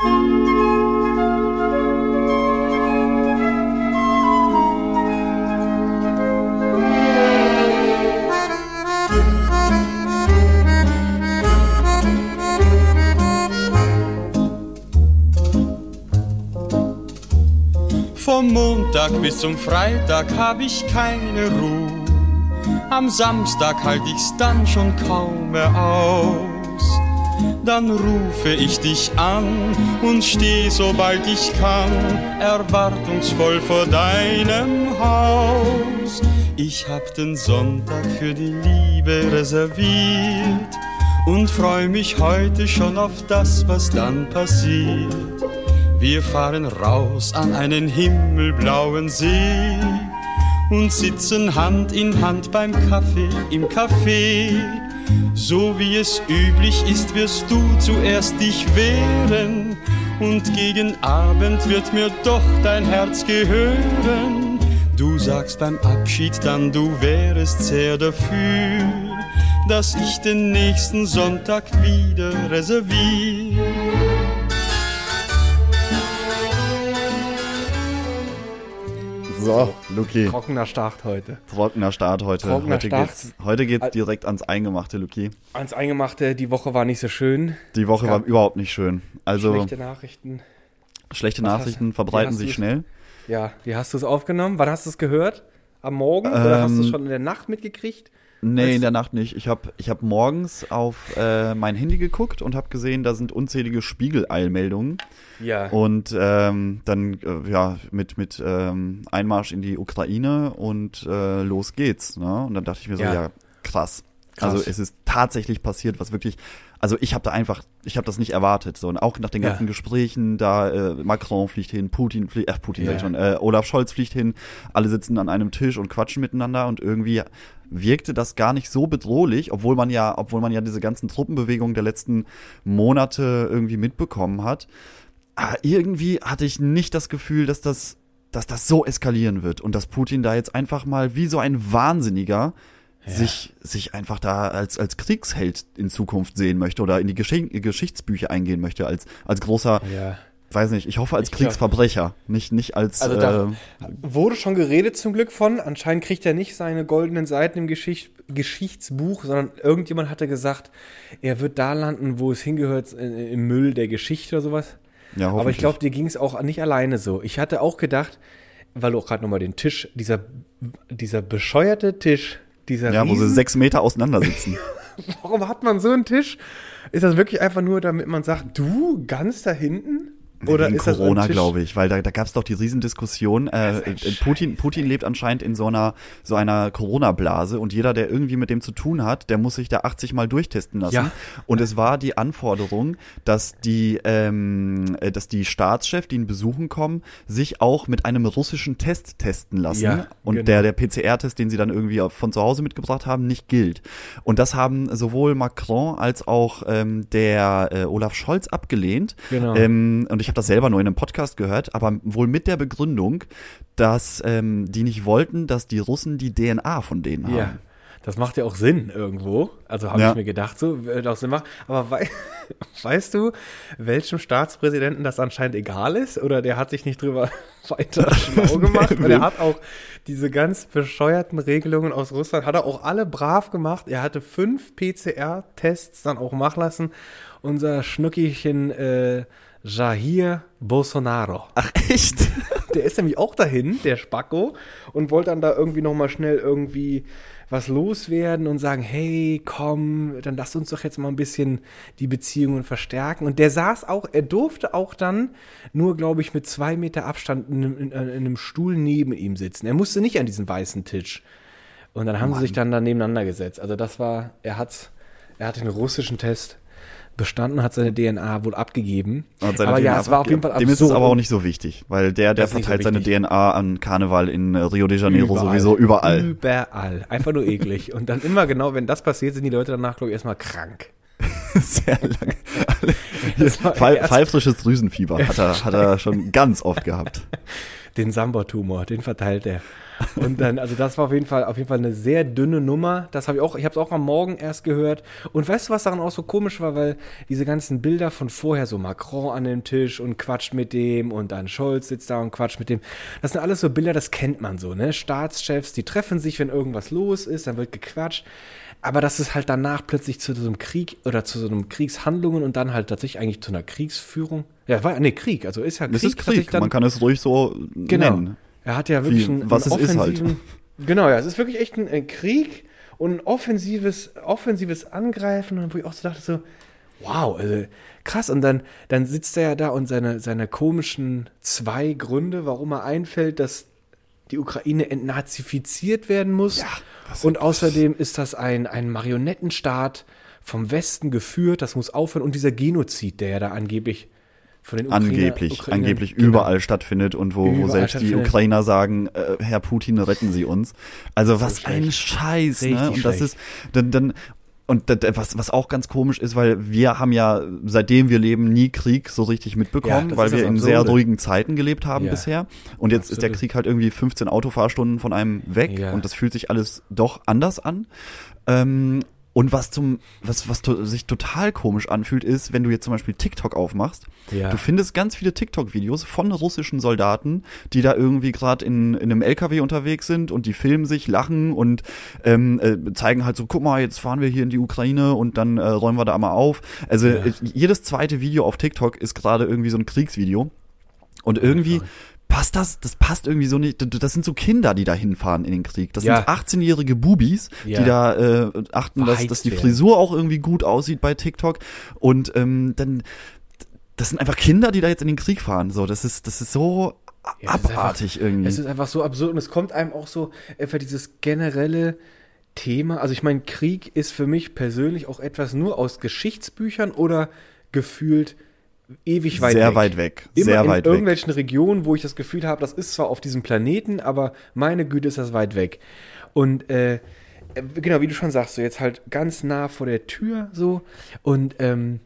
Vom Montag bis zum Freitag hab ich keine Ruhe. Am Samstag halt ich's dann schon kaum mehr aus. Dann rufe ich dich an und steh, sobald ich kann, erwartungsvoll vor deinem Haus. Ich hab den Sonntag für die Liebe reserviert und freu mich heute schon auf das, was dann passiert. Wir fahren raus an einen himmelblauen See und sitzen Hand in Hand beim Kaffee im Café. So wie es üblich ist, wirst du zuerst dich wehren und gegen Abend wird mir doch dein Herz gehören. Du sagst beim Abschied dann, du wärest sehr dafür, dass ich den nächsten Sonntag wieder reserviere. So, Luki. Trockener Start heute. Trockener Start heute. Trockener heute Start. geht's, heute geht's direkt ans Eingemachte, Luki. Ans Eingemachte, die Woche war nicht so schön. Die Woche war überhaupt nicht schön. Also Schlechte Nachrichten. schlechte Was hast- Nachrichten wie verbreiten hast sich schnell. Ja, wie hast du es aufgenommen? Wann hast du es gehört? Am Morgen? Oder hast du es Ähm, schon in der Nacht mitgekriegt? Nee, Weißt in der Nacht nicht. Ich habe ich hab morgens auf äh, mein Handy geguckt und habe gesehen, da sind unzählige Spiegel-Eilmeldungen. Ja. Und ähm, dann äh, ja mit mit ähm, Einmarsch in die Ukraine und äh, los geht's. Ne? Und dann dachte ich mir so, Ja. ja, krass. Krass. Also es ist tatsächlich passiert, was wirklich. Also ich habe da einfach, ich habe das nicht erwartet. So und auch nach den Ja. ganzen Gesprächen, da äh, Macron fliegt hin, Putin fliegt, äh, Putin sag ich Ja. schon, äh, Olaf Scholz fliegt hin, alle sitzen an einem Tisch und quatschen miteinander und irgendwie wirkte das gar nicht so bedrohlich, obwohl man ja, obwohl man ja diese ganzen Truppenbewegungen der letzten Monate irgendwie mitbekommen hat. Aber irgendwie hatte ich nicht das Gefühl, dass das, dass das so eskalieren wird und dass Putin da jetzt einfach mal wie so ein Wahnsinniger sich, sich einfach da als, als Kriegsheld in Zukunft sehen möchte oder in die Gesch Geschichtsbücher eingehen möchte, als, als großer, ja. weiß nicht, ich hoffe als Ich glaub- Kriegsverbrecher, nicht, nicht als, Also da- äh, Wurde schon geredet zum Glück von. Anscheinend kriegt er nicht seine goldenen Seiten im Geschicht Geschichtsbuch, sondern irgendjemand hatte gesagt, er wird da landen, wo es hingehört, in- im Müll der Geschichte oder sowas. ja, Aber ich glaube, dir ging es auch nicht alleine so. Ich hatte auch gedacht, weil du auch gerade nochmal den Tisch, dieser, dieser bescheuerte Tisch, dieser ja, wo sie sechs Meter auseinander sitzen. Warum hat man so einen Tisch? Ist das wirklich einfach nur, damit man sagt, du ganz da hinten? Oder Wegen Corona, glaube ich, weil da, da gab es doch die Riesendiskussion. Äh, äh, Putin, Putin lebt anscheinend in so einer so einer Corona-Blase und jeder, der irgendwie mit dem zu tun hat, der muss sich da 80 Mal durchtesten lassen. Ja. Und es war die Anforderung, dass die, ähm, äh, dass die Staatschef, die ihn besuchen kommen, sich auch mit einem russischen Test testen lassen. Ja, und genau. der, der PCR-Test, den sie dann irgendwie von zu Hause mitgebracht haben, nicht gilt. Und das haben sowohl Macron als auch ähm, der äh, Olaf Scholz abgelehnt. Genau. Ähm, und ich habe das selber nur in einem Podcast gehört, aber wohl mit der Begründung, dass ähm, die nicht wollten, dass die Russen die DNA von denen haben. Ja. Das macht ja auch Sinn irgendwo. Also habe Ja. ich mir gedacht, so wird auch Sinn machen. Aber wei weißt du, welchem Staatspräsidenten das anscheinend egal ist? Oder der hat sich nicht drüber weiter schlau gemacht? Und er hat auch diese ganz bescheuerten Regelungen aus Russland, hat er auch alle brav gemacht. Er hatte fünf PCR-Tests dann auch machen lassen. Unser Schnuckchen äh, Jair Bolsonaro. Ach echt? Der ist nämlich auch dahin, der Spacko, und wollte dann da irgendwie nochmal schnell irgendwie was loswerden und sagen, hey, komm, dann lass uns doch jetzt mal ein bisschen die Beziehungen verstärken. Und der saß auch, er durfte auch dann nur, glaube ich, mit zwei Meter Abstand in, einem- in, in einem Stuhl neben ihm sitzen. Er musste nicht an diesen weißen Tisch. Und dann haben sie sich dann da nebeneinander gesetzt. Also das war, er hat, er hat den russischen Test bestanden, hat seine DNA wohl abgegeben. Aber ja, DNA es war auf jeden Fall Dem ist es absurd. aber auch nicht so wichtig, weil der, der nicht so verteilt seine. DNA an Karneval in Rio de Janeiro Überall. sowieso überall. Überall. Einfach nur eklig. Und dann immer genau, wenn das passiert, sind die Leute danach, glaube ich, erstmal krank. Sehr lange. Pfeifrisches Drüsenfieber hat er, hat er schon ganz oft gehabt. den Samba-Tumor, den verteilt er. Und dann, also das war auf jeden Fall, auf jeden Fall eine sehr dünne Nummer. Das habe ich auch, ich habe es auch am Morgen erst gehört. Und weißt du, was daran auch so komisch war, weil diese ganzen Bilder von vorher, so Macron an dem Tisch und quatscht mit dem und dann Scholz sitzt da und quatscht mit dem. Das sind alles so Bilder, das kennt man so, ne? Staatschefs, die treffen sich, wenn irgendwas los ist, dann wird gequatscht. Aber dass es halt danach plötzlich zu so einem Krieg oder zu so einem Kriegshandlungen und dann halt tatsächlich eigentlich zu einer Kriegsführung. Ja, war nee, Krieg, also ist ja Krieg. Es ist Krieg, man kann es ruhig so genau. nennen. Er hat ja wirklich Wie, einen, was einen es ist halt. offensiven. Genau, ja, es ist wirklich echt ein, ein Krieg und ein offensives, offensives Angreifen, und wo ich auch so dachte, so, wow, also krass. Und dann, dann sitzt er ja da und seine, seine komischen zwei Gründe, warum er einfällt, dass die Ukraine entnazifiziert werden muss. und außerdem ist das ein, ein Marionettenstaat vom Westen geführt, das muss aufhören. Und dieser Genozid, der ja da angeblich von den Ukrainer- angeblich, Ukrainern- angeblich genau. überall stattfindet und wo, wo selbst die. Ukrainer sagen, äh, Herr Putin, retten Sie uns. Also was schlecht. ein Scheiß, Richtig ne? Und das schlecht. ist dann, dann und das, was, was auch ganz komisch ist, weil wir haben ja, seitdem wir leben, nie Krieg so richtig Ja, mitbekommen, das weil wir in sehr ruhigen Zeiten gelebt haben Ja. bisher. Und jetzt ist der Absolut. Krieg halt irgendwie 15 Autofahrstunden von einem weg Ja. und das fühlt sich alles doch anders an. Ähm, und was zum, was, was to sich total komisch anfühlt, ist, wenn du jetzt zum Beispiel TikTok aufmachst, Ja. du findest ganz viele TikTok-Videos von russischen Soldaten, die da irgendwie gerade in, in einem LKW unterwegs sind und die filmen sich, lachen und ähm, äh, zeigen halt so, guck mal, jetzt fahren wir hier in die Ukraine und dann äh, räumen wir da mal auf. Also Ja. äh, jedes zweite Video auf TikTok ist gerade irgendwie so ein Kriegsvideo. Und irgendwie passt das, das passt irgendwie so nicht. Das sind so Kinder, die da hinfahren in den Krieg. Das Ja. sind 18-jährige Bubis, Ja. die da äh, achten, dass, Verheizt dass die. Frisur auch irgendwie gut aussieht bei TikTok. Und ähm, dann, das sind einfach Kinder, die da jetzt in den Krieg fahren. So, das ist, das ist so Ja, abartig einfach, irgendwie. Es ist einfach so absurd und es kommt einem auch so einfach dieses generelle Thema. Also ich meine, Krieg ist für mich persönlich auch etwas nur aus Geschichtsbüchern oder gefühlt ewig weit sehr weg. weit weg. Immer sehr in weit weg. irgendwelchen Regionen, wo ich das Gefühl habe, das ist zwar auf diesem Planeten, aber meine Güte ist das weit weg. Und äh, äh, genau, wie du schon sagst, so jetzt halt ganz nah vor der Tür so und ähm,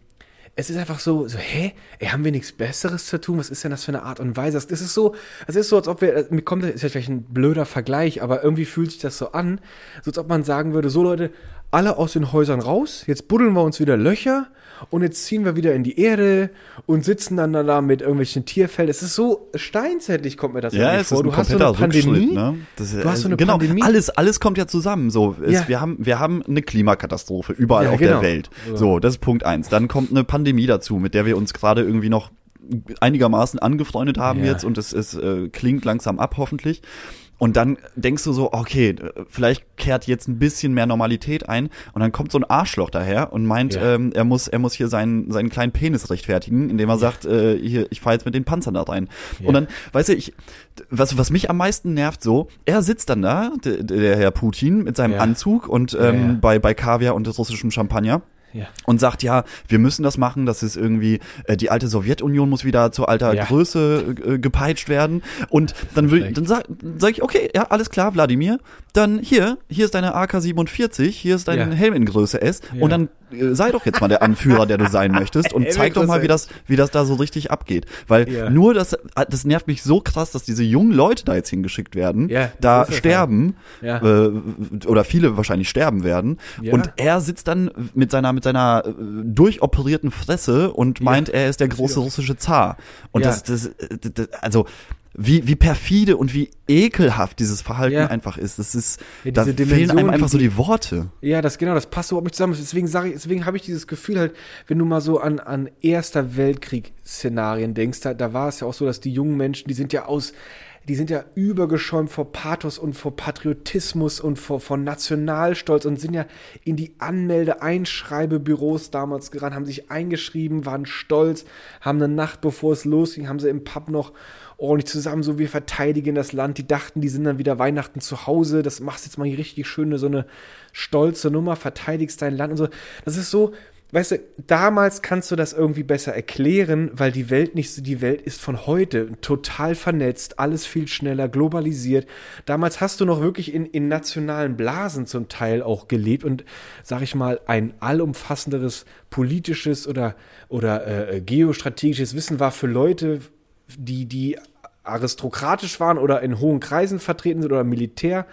es ist einfach so, so, hä? Ey, haben wir nichts Besseres zu tun? Was ist denn das für eine Art und Weise? Das das ist so, es ist so, als ob wir, mir kommt, ist ja vielleicht ein blöder Vergleich, aber irgendwie fühlt sich das so an, so als ob man sagen würde, so Leute, alle aus den Häusern raus, jetzt buddeln wir uns wieder Löcher und jetzt ziehen wir wieder in die Erde und sitzen dann da mit irgendwelchen Tierfällen. Es ist so steinzeitlich, kommt mir das Ja, es vor. ist ein du hast so eine Pandemie, ne? Das Du hast so eine genau, Pandemie. alles, alles kommt ja zusammen. So, es, Ja. wir haben, wir haben eine Klimakatastrophe überall Ja, auf genau. der Welt. So. So, das ist Punkt eins. Dann kommt eine Pandemie dazu, mit der wir uns gerade irgendwie noch einigermaßen angefreundet haben Ja. jetzt und es, es äh, klingt langsam ab, hoffentlich. Und dann denkst du so, okay, äh, vielleicht kehrt jetzt ein bisschen mehr Normalität ein. Und dann kommt so ein Arschloch daher und meint, Ja. ähm, er muss, er muss hier seinen, seinen kleinen Penis rechtfertigen, indem er sagt, äh, hier, ich fahre jetzt mit den Panzern da rein. Ja. Und dann, weißt du, ich, was, was mich am meisten nervt so, er sitzt dann da, der, der Herr Putin, mit seinem Ja. Anzug und Ja, ähm, ja. bei, bei Kaviar und russischem Champagner Ja. und sagt, ja, wir müssen das machen, das ist irgendwie, äh, die alte Sowjetunion muss wieder zu alter Ja. Größe äh, gepeitscht werden. Und dann, will, dann sag, sag ich, okay, ja, alles klar, Wladimir, dann hier, hier ist deine AK-47, hier ist dein Ja. Helm in Größe S und dann äh, sei doch jetzt mal der Anführer, der du sein möchtest und zeig doch mal, wie das, wie das da so richtig abgeht. Weil Ja. nur das, das nervt mich so krass, dass diese jungen Leute da jetzt hingeschickt werden, Ja, da sterben, Ja. äh, oder viele wahrscheinlich sterben werden und er sitzt dann mit seiner mit seiner äh, durchoperierten Fresse und meint, er ist der große russische Zar. Und das, das, das, also wie, wie perfide und wie ekelhaft dieses Verhalten Ja. einfach ist. Das ist, Ja, da diese fehlen einem Dimension, einfach so die- die Worte. Ja, das genau, das passt überhaupt nicht zusammen. Deswegen sage ich, deswegen habe ich dieses Gefühl halt, wenn du mal so an, an Erster Weltkrieg-Szenarien denkst, da, da war es ja auch so, dass die jungen Menschen, die sind ja aus, die sind ja übergeschäumt vor Pathos und vor Patriotismus und vor, vor Nationalstolz und sind ja in die Anmelde-Einschreibebüros damals gerannt, haben sich eingeschrieben, waren stolz, haben eine Nacht bevor es losging, haben sie im Pub noch ordentlich zusammen, so wir verteidigen das Land. Die dachten, die sind dann wieder Weihnachten zu Hause. Das machst jetzt mal hier richtig schöne, so eine stolze Nummer, verteidigst dein Land und so. Das ist so, weißt du, damals kannst du das irgendwie besser erklären, weil die Welt nicht so, die Welt ist von heute total vernetzt, alles viel schneller, globalisiert. Damals hast du noch wirklich in, in nationalen Blasen zum Teil auch gelebt und, sag ich mal, ein allumfassenderes politisches oder, oder äh, geostrategisches Wissen war für Leute, die, die aristokratisch waren oder in hohen Kreisen vertreten sind oder Militär,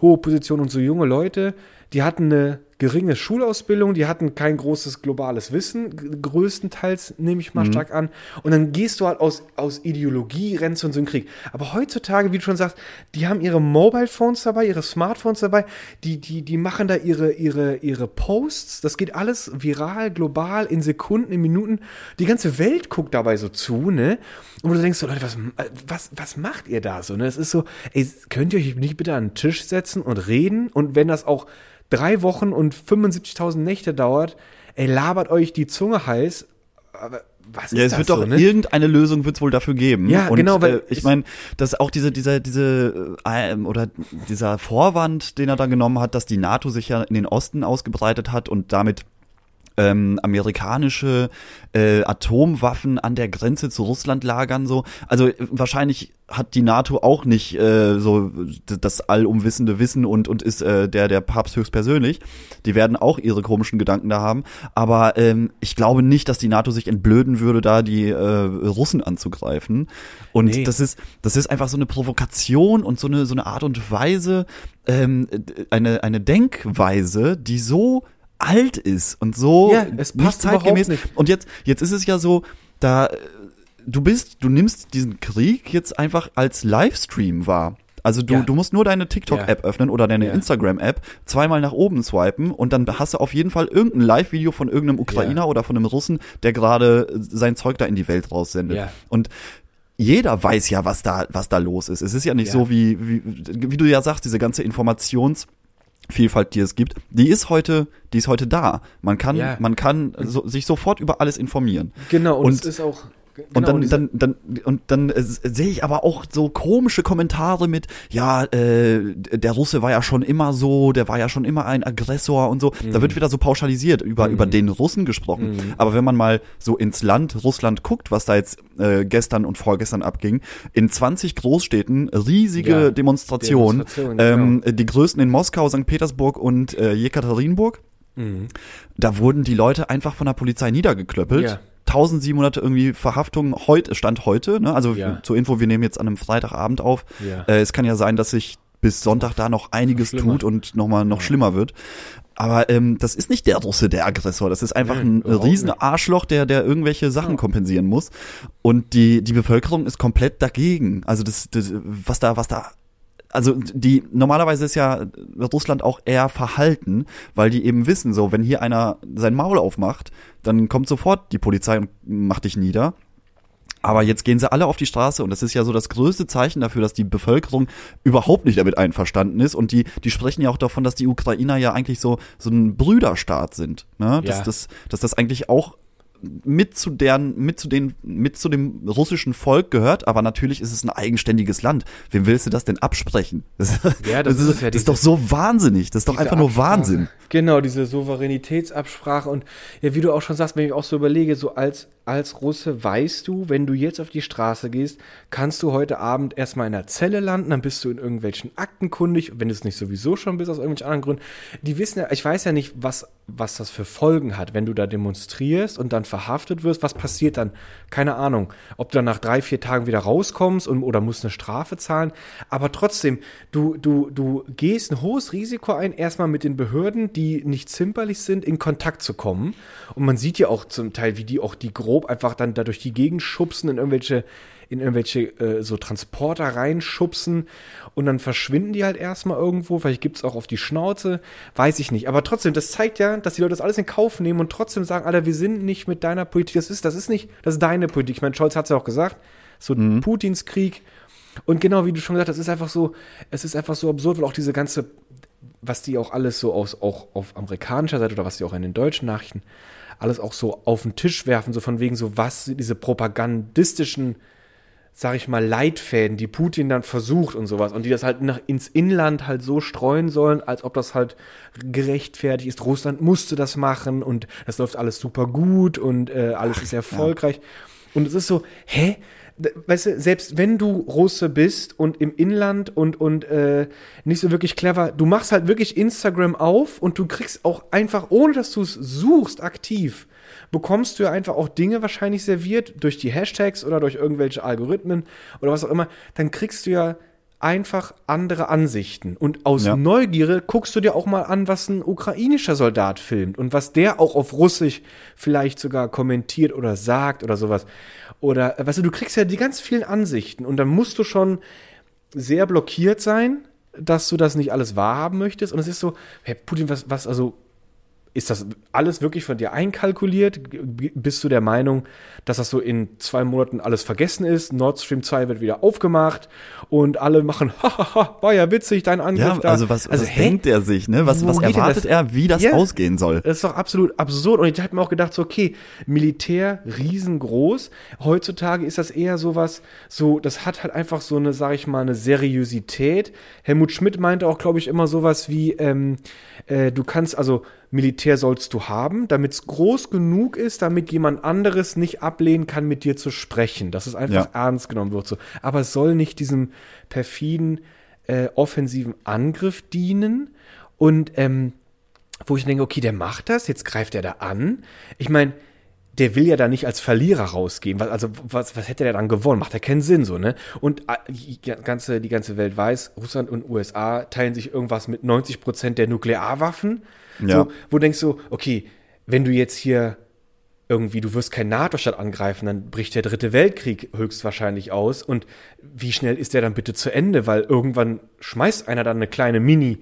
hohe Positionen und so junge Leute, die hatten eine geringe Schulausbildung, die hatten kein großes globales Wissen, größtenteils nehme ich mal mhm. stark an. Und dann gehst du halt aus, aus Ideologie, rennst du in so einen Krieg. Aber heutzutage, wie du schon sagst, die haben ihre Mobile Phones dabei, ihre Smartphones dabei, die, die, die machen da ihre, ihre, ihre Posts. Das geht alles viral, global, in Sekunden, in Minuten. Die ganze Welt guckt dabei so zu, ne? Und du denkst so, Leute, was, was, was macht ihr da so? Ne? Es ist so, ey, könnt ihr euch nicht bitte an den Tisch setzen und reden? Und wenn das auch drei Wochen und 75.000 Nächte dauert, ey, labert euch die Zunge heiß. Aber was ist ja, es wird so, doch ne? irgendeine Lösung wird's wohl dafür geben. Ja, und, genau, weil äh, ich es- meine, dass auch diese dieser diese äh, oder dieser Vorwand, den er da genommen hat, dass die NATO sich ja in den Osten ausgebreitet hat und damit ähm, amerikanische äh, Atomwaffen an der Grenze zu Russland lagern so. Also wahrscheinlich hat die NATO auch nicht äh, so das allumwissende Wissen und und ist äh, der der Papst höchstpersönlich. Die werden auch ihre komischen Gedanken da haben, aber ähm, ich glaube nicht, dass die NATO sich entblöden würde, da die äh, Russen anzugreifen. Und Nee. das ist das ist einfach so eine Provokation und so eine so eine Art und Weise ähm, eine eine Denkweise, die so alt ist und so Ja, es passt überhaupt nicht. und jetzt, jetzt ist es ja so, da äh, du bist, du nimmst diesen Krieg jetzt einfach als Livestream wahr. Also du, Ja. du musst nur deine TikTok-App öffnen oder deine Ja. Instagram-App, zweimal nach oben swipen und dann hast du auf jeden Fall irgendein Live-Video von irgendeinem Ukrainer Ja. oder von einem Russen, der gerade sein Zeug da in die Welt raussendet. Ja. Und jeder weiß ja, was da, was da los ist. Es ist ja nicht Ja. so, wie, wie, wie du ja sagst, diese ganze Informations- Vielfalt, die es gibt, die ist heute, die ist heute da. Man kann, Ja. man kann so, sich sofort über alles informieren. Genau, und, Und- es ist auch. Genau, und dann, diese- dann, dann, und dann äh, sehe ich aber auch so komische Kommentare mit, ja, äh, der Russe war ja schon immer so, der war ja schon immer ein Aggressor und so. Mhm. Da wird wieder so pauschalisiert über, über den Russen gesprochen. Aber wenn man mal so ins Land Russland guckt, was da jetzt äh, gestern und vorgestern abging, in 20 Großstädten riesige Ja, Demonstrationen, Demonstrationen, ähm, die größten in Moskau, St. Petersburg und äh, Jekaterinburg. Mhm. Da wurden die Leute einfach von der Polizei niedergeklöppelt. Ja. 1700 irgendwie Verhaftungen heute, Stand heute, ne? Also Ja. zur Info, wir nehmen jetzt an einem Freitagabend auf. Ja. Äh, es kann ja sein, dass sich bis Sonntag da noch einiges schlimmer. tut und nochmal noch schlimmer wird. Aber ähm, das ist nicht der Russe, der Aggressor. Das ist einfach Nein, ein riesen nicht. Arschloch, der, der irgendwelche Sachen kompensieren muss. Und die, die Bevölkerung ist komplett dagegen. Also das, das was da, was da also die normalerweise ist ja Russland auch eher verhalten, weil die eben wissen, so wenn hier einer sein Maul aufmacht, dann kommt sofort die Polizei und macht dich nieder. Aber jetzt gehen sie alle auf die Straße und das ist ja so das größte Zeichen dafür, dass die Bevölkerung überhaupt nicht damit einverstanden ist. Und die, die sprechen ja auch davon, dass die Ukrainer ja eigentlich so, so ein Brüderstaat sind. Ne? Dass, Ja. das, dass das eigentlich auch mit zu deren, mit zu den, mit zu dem russischen Volk gehört, aber natürlich ist es ein eigenständiges Land. Wem willst du das denn absprechen? Das, Ja, das ist ist, es ja, das ist diese- doch so wahnsinnig. Das ist doch Diese einfach nur Absprache. Wahnsinn. Genau, diese Souveränitätsabsprache und ja, wie du auch schon sagst, wenn ich auch so überlege, so als, als Russe weißt du, wenn du jetzt auf die Straße gehst, kannst du heute Abend erstmal in der Zelle landen, dann bist du in irgendwelchen Akten kundig, wenn du es nicht sowieso schon bist, aus irgendwelchen anderen Gründen. Die wissen ja, ich weiß ja nicht, was, was das für Folgen hat, wenn du da demonstrierst und dann verhaftet wirst, was passiert dann? Keine Ahnung, ob du dann nach drei, vier Tagen wieder rauskommst und, oder musst eine Strafe zahlen, aber trotzdem, du, du, du gehst ein hohes Risiko ein, erstmal mit den Behörden, die nicht zimperlich sind, in Kontakt zu kommen. Und man sieht ja auch zum Teil, wie die auch die grob einfach dann da durch die Gegend schubsen, in irgendwelche, in irgendwelche äh, so Transporter reinschubsen und dann verschwinden die halt erstmal irgendwo. Vielleicht gibt es auch auf die Schnauze, weiß ich nicht. Aber trotzdem, das zeigt ja, dass die Leute das alles in Kauf nehmen und trotzdem sagen, Alter, wir sind nicht mit deiner Politik. Das ist, das ist nicht, das ist deine Politik. Ich meine, Scholz hat es ja auch gesagt, so Putins Krieg. Und genau wie du schon gesagt hast, es ist einfach so, es ist einfach so absurd, weil auch diese ganze, was die auch alles so aus, auch auf amerikanischer Seite oder was die auch in den deutschen Nachrichten alles auch so auf den Tisch werfen, so von wegen so, was diese propagandistischen, sag ich mal, Leitfäden, die Putin dann versucht und sowas und die das halt nach, ins Inland halt so streuen sollen, als ob das halt gerechtfertigt ist. Russland musste das machen und das läuft alles super gut und äh, alles ist erfolgreich. Und es ist so, hä? Weißt du, selbst wenn du Russe bist und im Inland und, und äh, nicht so wirklich clever, du machst halt wirklich Instagram auf und du kriegst auch einfach, ohne dass du es suchst, aktiv, bekommst du ja einfach auch Dinge wahrscheinlich serviert durch die Hashtags oder durch irgendwelche Algorithmen oder was auch immer, dann kriegst du ja einfach andere Ansichten. Und aus Ja. Neugierde guckst du dir auch mal an, was ein ukrainischer Soldat filmt und was der auch auf Russisch vielleicht sogar kommentiert oder sagt oder sowas. Oder, äh, weißt du, du kriegst ja die ganz vielen Ansichten und dann musst du schon sehr blockiert sein, dass du das nicht alles wahrhaben möchtest. Und es ist so, Herr Putin, was, was, also, ist das alles wirklich von dir einkalkuliert? Bist du der Meinung, dass das so in zwei Monaten alles vergessen ist? Nord Stream 2 wird wieder aufgemacht und alle machen, hahaha, war ja witzig, dein Angriff Ja, da. also was, was hä? denkt er sich, ne? Was, Wo was erwartet er, wie das Ja. ausgehen soll? Das ist doch absolut absurd. Und ich habe mir auch gedacht, so, okay, Militär riesengroß. Heutzutage ist das eher sowas, so, das hat halt einfach so eine, sag ich mal, eine Seriosität. Helmut Schmidt meinte auch, glaube ich, immer sowas wie, ähm, äh, du kannst, also Militär sollst du haben, damit es groß genug ist, damit jemand anderes nicht ablehnen kann, mit dir zu sprechen. Dass es einfach Ja. ernst genommen wird. So. Aber es soll nicht diesem perfiden, äh, offensiven Angriff dienen. Und ähm, wo ich denke, okay, der macht das, jetzt greift er da an. Ich meine, der will ja da nicht als Verlierer rausgehen. Also, was, was hätte der dann gewonnen? Macht ja keinen Sinn, so, ne? Und die ganze, die ganze Welt weiß, Russland und USA teilen sich irgendwas mit 90 Prozent der Nuklearwaffen. Ja. So, wo denkst du, okay, wenn du jetzt hier irgendwie, du wirst kein NATO-Staat angreifen, dann bricht der dritte Weltkrieg höchstwahrscheinlich aus. Und wie schnell ist der dann bitte zu Ende? Weil irgendwann schmeißt einer dann eine kleine Mini-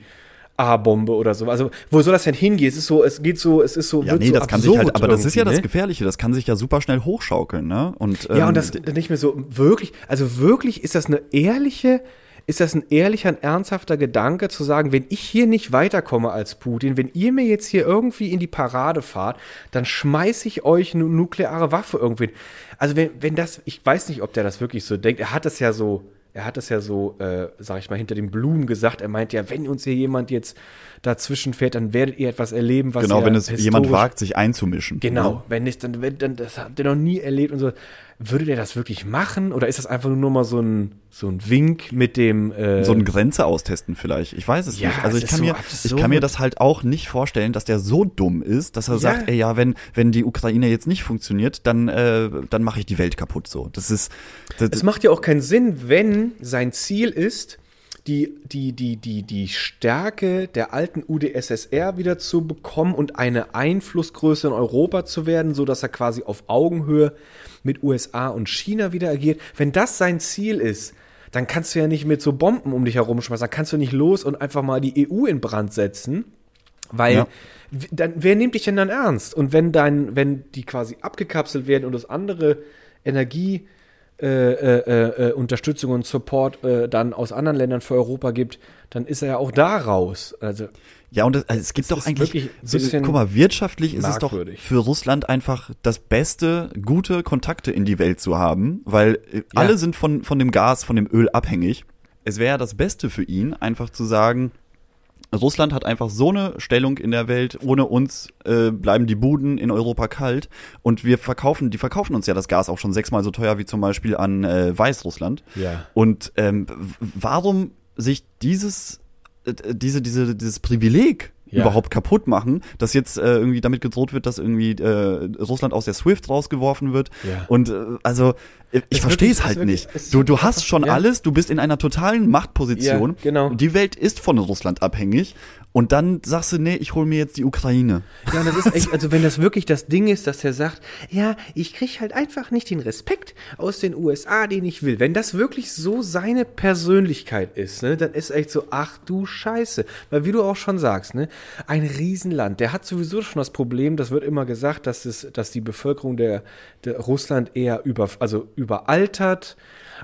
A-Bombe oder so. Also, wo soll das denn hingehen? Es ist so, es geht so, es ist so, Ja, nee, so das kann sich halt, aber das ist ja das ne? Gefährliche, das kann sich ja super schnell hochschaukeln, ne? Und, Ja, ähm, und das nicht mehr so wirklich, also wirklich ist das eine ehrliche, ist das ein ehrlicher, ein ernsthafter Gedanke zu sagen, wenn ich hier nicht weiterkomme als Putin, wenn ihr mir jetzt hier irgendwie in die Parade fahrt, dann schmeiße ich euch eine nukleare Waffe irgendwie. Also wenn, wenn das, ich weiß nicht, ob der das wirklich so denkt, er hat das ja so, er hat das ja so, äh, sag ich mal, hinter den Blumen gesagt. Er meint ja, wenn uns hier jemand jetzt dazwischen fährt, dann werdet ihr etwas erleben, was genau, ja wenn es jemand wagt, sich einzumischen. Genau, Ne? wenn nicht, dann, wenn, dann, das habt ihr noch nie erlebt und so. Würde der das wirklich machen? Oder ist das einfach nur mal so ein, so ein Wink mit dem, äh, So eine Grenze austesten vielleicht. Ich weiß es Ja, nicht. Also ich kann, so mir, absurd. ich kann mir das halt auch nicht vorstellen, dass der so dumm ist, dass er Ja. sagt, ey, ja, wenn, wenn die Ukraine jetzt nicht funktioniert, dann, äh, dann mache ich die Welt kaputt so. Das ist, das, Es macht ja auch keinen Sinn, wenn sein Ziel ist, die, die, die, die, die Stärke der alten UdSSR wieder zu bekommen und eine Einflussgröße in Europa zu werden, so dass er quasi auf Augenhöhe mit USA und China wieder agiert. Wenn das sein Ziel ist, dann kannst du ja nicht mit so Bomben um dich herumschmeißen, dann kannst du nicht los und einfach mal die EU in Brand setzen. Weil Ja. dann, wer nimmt dich denn dann ernst? Und wenn dann, wenn die quasi abgekapselt werden und es andere Energie äh, äh, äh, Unterstützung und Support äh, dann aus anderen Ländern für Europa gibt, dann ist er ja auch da raus. Also Ja, und es, also es gibt doch eigentlich, so, guck mal, wirtschaftlich ist es doch merkwürdig. für Russland einfach das Beste, gute Kontakte in die Welt zu haben, weil äh, alle sind von, von dem Gas, von dem Öl abhängig. Es wäre ja das Beste für ihn, einfach zu sagen, Russland hat einfach so eine Stellung in der Welt, ohne uns äh, bleiben die Buden in Europa kalt und wir verkaufen, die verkaufen uns ja das Gas auch schon sechsmal so teuer wie zum Beispiel an äh, Weißrussland. Ja. Und ähm, warum sich dieses, äh, diese, diese, dieses Privileg Ja. überhaupt kaputt machen, dass jetzt äh, irgendwie damit gedroht wird, dass irgendwie äh, Russland aus der SWIFT rausgeworfen wird. Ja. Und äh, also ich Es verstehe es halt wirklich- nicht. Du, du hast schon ja. alles, du bist in einer totalen Machtposition. Ja, genau. Die Welt ist von Russland abhängig. Und dann sagst du, nee, ich hole mir jetzt die Ukraine. Ja, und das ist echt, also wenn das wirklich das Ding ist, dass er sagt, ja, ich krieg halt einfach nicht den Respekt aus den USA, den ich will. Wenn das wirklich so seine Persönlichkeit ist, ne, dann ist echt so, ach du Scheiße. Weil wie du auch schon sagst, ne, ein Riesenland, der hat sowieso schon das Problem, das wird immer gesagt, dass es, dass die Bevölkerung der, der Russland eher über, also überaltert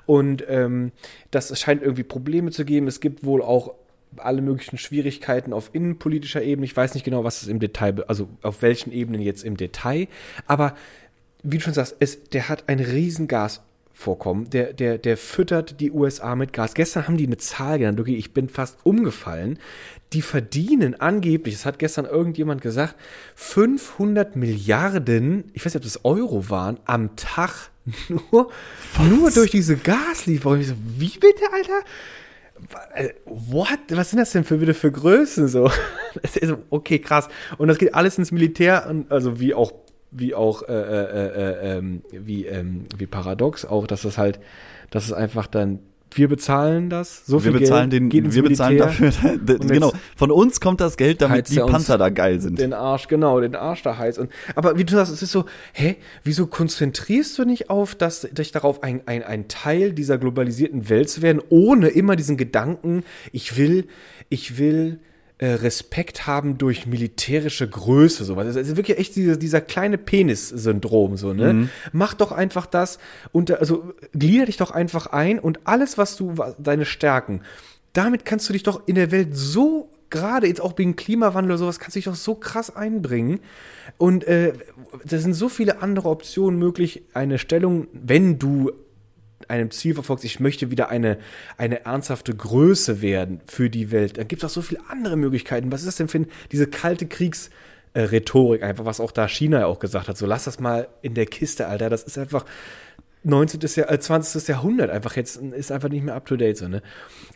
und ähm, das scheint irgendwie Probleme zu geben. Es gibt wohl auch alle möglichen Schwierigkeiten auf innenpolitischer Ebene. Ich weiß nicht genau, was es im Detail, also auf welchen Ebenen jetzt im Detail. Aber wie du schon sagst, es, der hat ein riesen Gasvorkommen. Der, der, der füttert die USA mit Gas. Gestern haben die eine Zahl genannt. Okay, ich bin fast umgefallen. Die verdienen angeblich, das hat gestern irgendjemand gesagt, 500 Milliarden, ich weiß nicht, ob das Euro waren, am Tag Nur, nur durch diese Gaslieferung. Ich so, wie bitte, Alter? Äh, What? Was sind das denn für bitte für Größen so? Okay, krass. Und das geht alles ins Militär, und- also wie auch, wie auch, äh, äh, äh, ähm, wie, ähm, wie paradox auch, dass das halt, dass es einfach dann, wir bezahlen das, so Wir viel bezahlen Geld, den, geht ins wir bezahlen Militär. dafür, Und jetzt genau. Von uns kommt das Geld, damit die er Panzer da geil sind. Den Arsch, genau, den Arsch da heißt. Und, aber wie du sagst, es ist so, hä, wieso konzentrierst du nicht auf, dass dich darauf ein, ein, ein Teil dieser globalisierten Welt zu werden, ohne immer diesen Gedanken, ich will, ich will Respekt haben durch militärische Größe, sowas. Es ist wirklich echt dieser, dieser kleine Penis-Syndrom, so, ne? Mach doch einfach das unter, also glieder dich doch einfach ein und alles, was du, deine Stärken, damit kannst du dich doch in der Welt so gerade jetzt auch wegen Klimawandel oder sowas, kannst du dich doch so krass einbringen. Und äh, da sind so viele andere Optionen möglich, eine Stellung, wenn du einem Ziel verfolgst, ich möchte wieder eine, eine ernsthafte Größe werden für die Welt. Da gibt es auch so viele andere Möglichkeiten. Was ist das denn für diese kalte Kriegsrhetorik einfach, was auch da China ja auch gesagt hat. So lass das mal in der Kiste, Alter. Das ist einfach 19. Jahr, äh, 20. Jahrhundert einfach jetzt ist einfach nicht mehr up to date so, ne?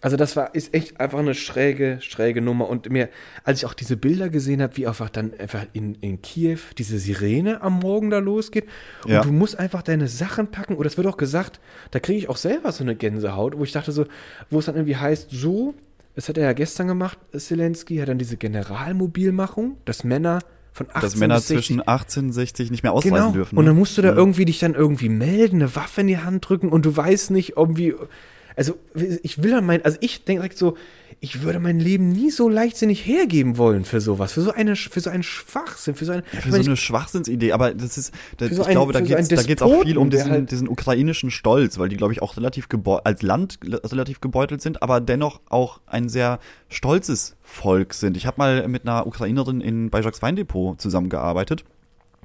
Also das war ist echt einfach eine schräge schräge Nummer und mir als ich auch diese Bilder gesehen habe, wie einfach dann einfach in, in Kiew diese Sirene am Morgen da losgeht und Ja. du musst einfach deine Sachen packen oder es wird auch gesagt, da kriege ich auch selber so eine Gänsehaut, wo ich dachte so, wo es dann irgendwie heißt, so, das hat er ja gestern gemacht, Zelensky hat dann diese Generalmobilmachung, dass Männer von 18 Dass Männer bis 60 zwischen 18 und 60 nicht mehr ausreisen Genau. dürfen. Und ne? dann musst du da irgendwie dich dann irgendwie melden, eine Waffe in die Hand drücken und du weißt nicht, irgendwie. Also, ich will dann mein, also ich denke direkt so, ich würde mein Leben nie so leichtsinnig hergeben wollen für sowas, für so eine, für so einen Schwachsinn, für so eine, Ja, für so eine Schwachsinnsidee, aber das ist, da, Für so ich einen- glaube, da für so da geht's auch viel um diesen, halt- diesen ukrainischen Stolz, weil die, glaube ich, auch relativ als Land relativ gebeutelt sind, aber dennoch auch ein sehr stolzes Volk sind. Ich habe mal mit einer Ukrainerin in, bei Jacques Weindepot zusammengearbeitet.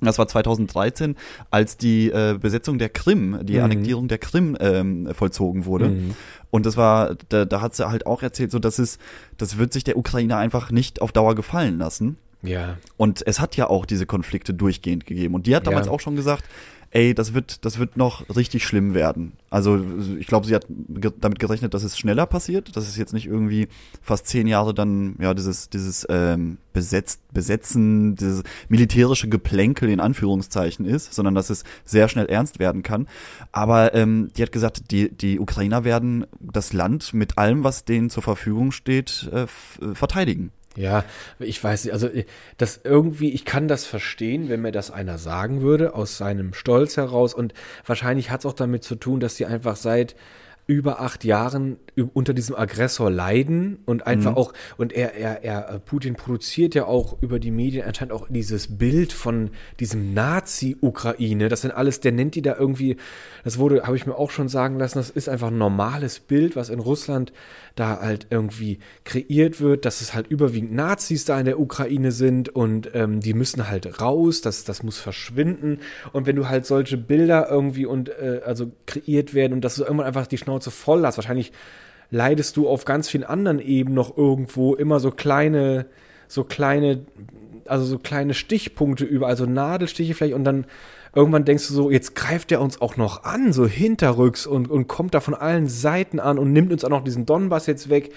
Das war 2013, als die äh, Besetzung der Krim, die Mhm. Annektierung der Krim ähm, vollzogen wurde. Mhm. Und das war, da, da hat sie halt auch erzählt, so dass es, das wird sich der Ukraine einfach nicht auf Dauer gefallen lassen. ja, Und es hat ja auch diese Konflikte durchgehend gegeben. Und die hat damals Ja. auch schon gesagt, ey, das wird, das wird noch richtig schlimm werden. Also ich glaube, sie hat ge damit gerechnet, dass es schneller passiert, dass es jetzt nicht irgendwie fast zehn Jahre dann, ja, dieses, dieses ähm, Besetzt, Besetzen, dieses militärische Geplänkel in Anführungszeichen ist, sondern dass es sehr schnell ernst werden kann. Aber ähm, die hat gesagt, die, die Ukrainer werden das Land mit allem, was denen zur Verfügung steht, äh, verteidigen. Ja, ich weiß nicht, also äh, das irgendwie, ich kann das verstehen, wenn mir das einer sagen würde, aus seinem Stolz heraus. Und wahrscheinlich hat es auch damit zu tun, dass sie einfach seit über acht Jahren unter diesem Aggressor leiden und einfach auch, und er, er, er, äh, Putin produziert ja auch über die Medien anscheinend auch dieses Bild von diesem Nazi-Ukraine. Das sind alles, der nennt die da irgendwie, das wurde, habe ich mir auch schon sagen lassen, das ist einfach ein normales Bild, was in Russland da halt irgendwie kreiert wird, dass es halt überwiegend Nazis da in der Ukraine sind und ähm, die müssen halt raus, das, das muss verschwinden. Und wenn du halt solche Bilder irgendwie und äh, also kreiert werden und dass du irgendwann einfach die Schnauze voll hast, wahrscheinlich leidest du auf ganz vielen anderen Ebenen noch irgendwo immer so kleine, so kleine, also so kleine Stichpunkte über, also Nadelstiche vielleicht. Und dann irgendwann denkst du so, jetzt greift er uns auch noch an, so hinterrücks und, und kommt da von allen Seiten an und nimmt uns auch noch diesen Donbass jetzt weg.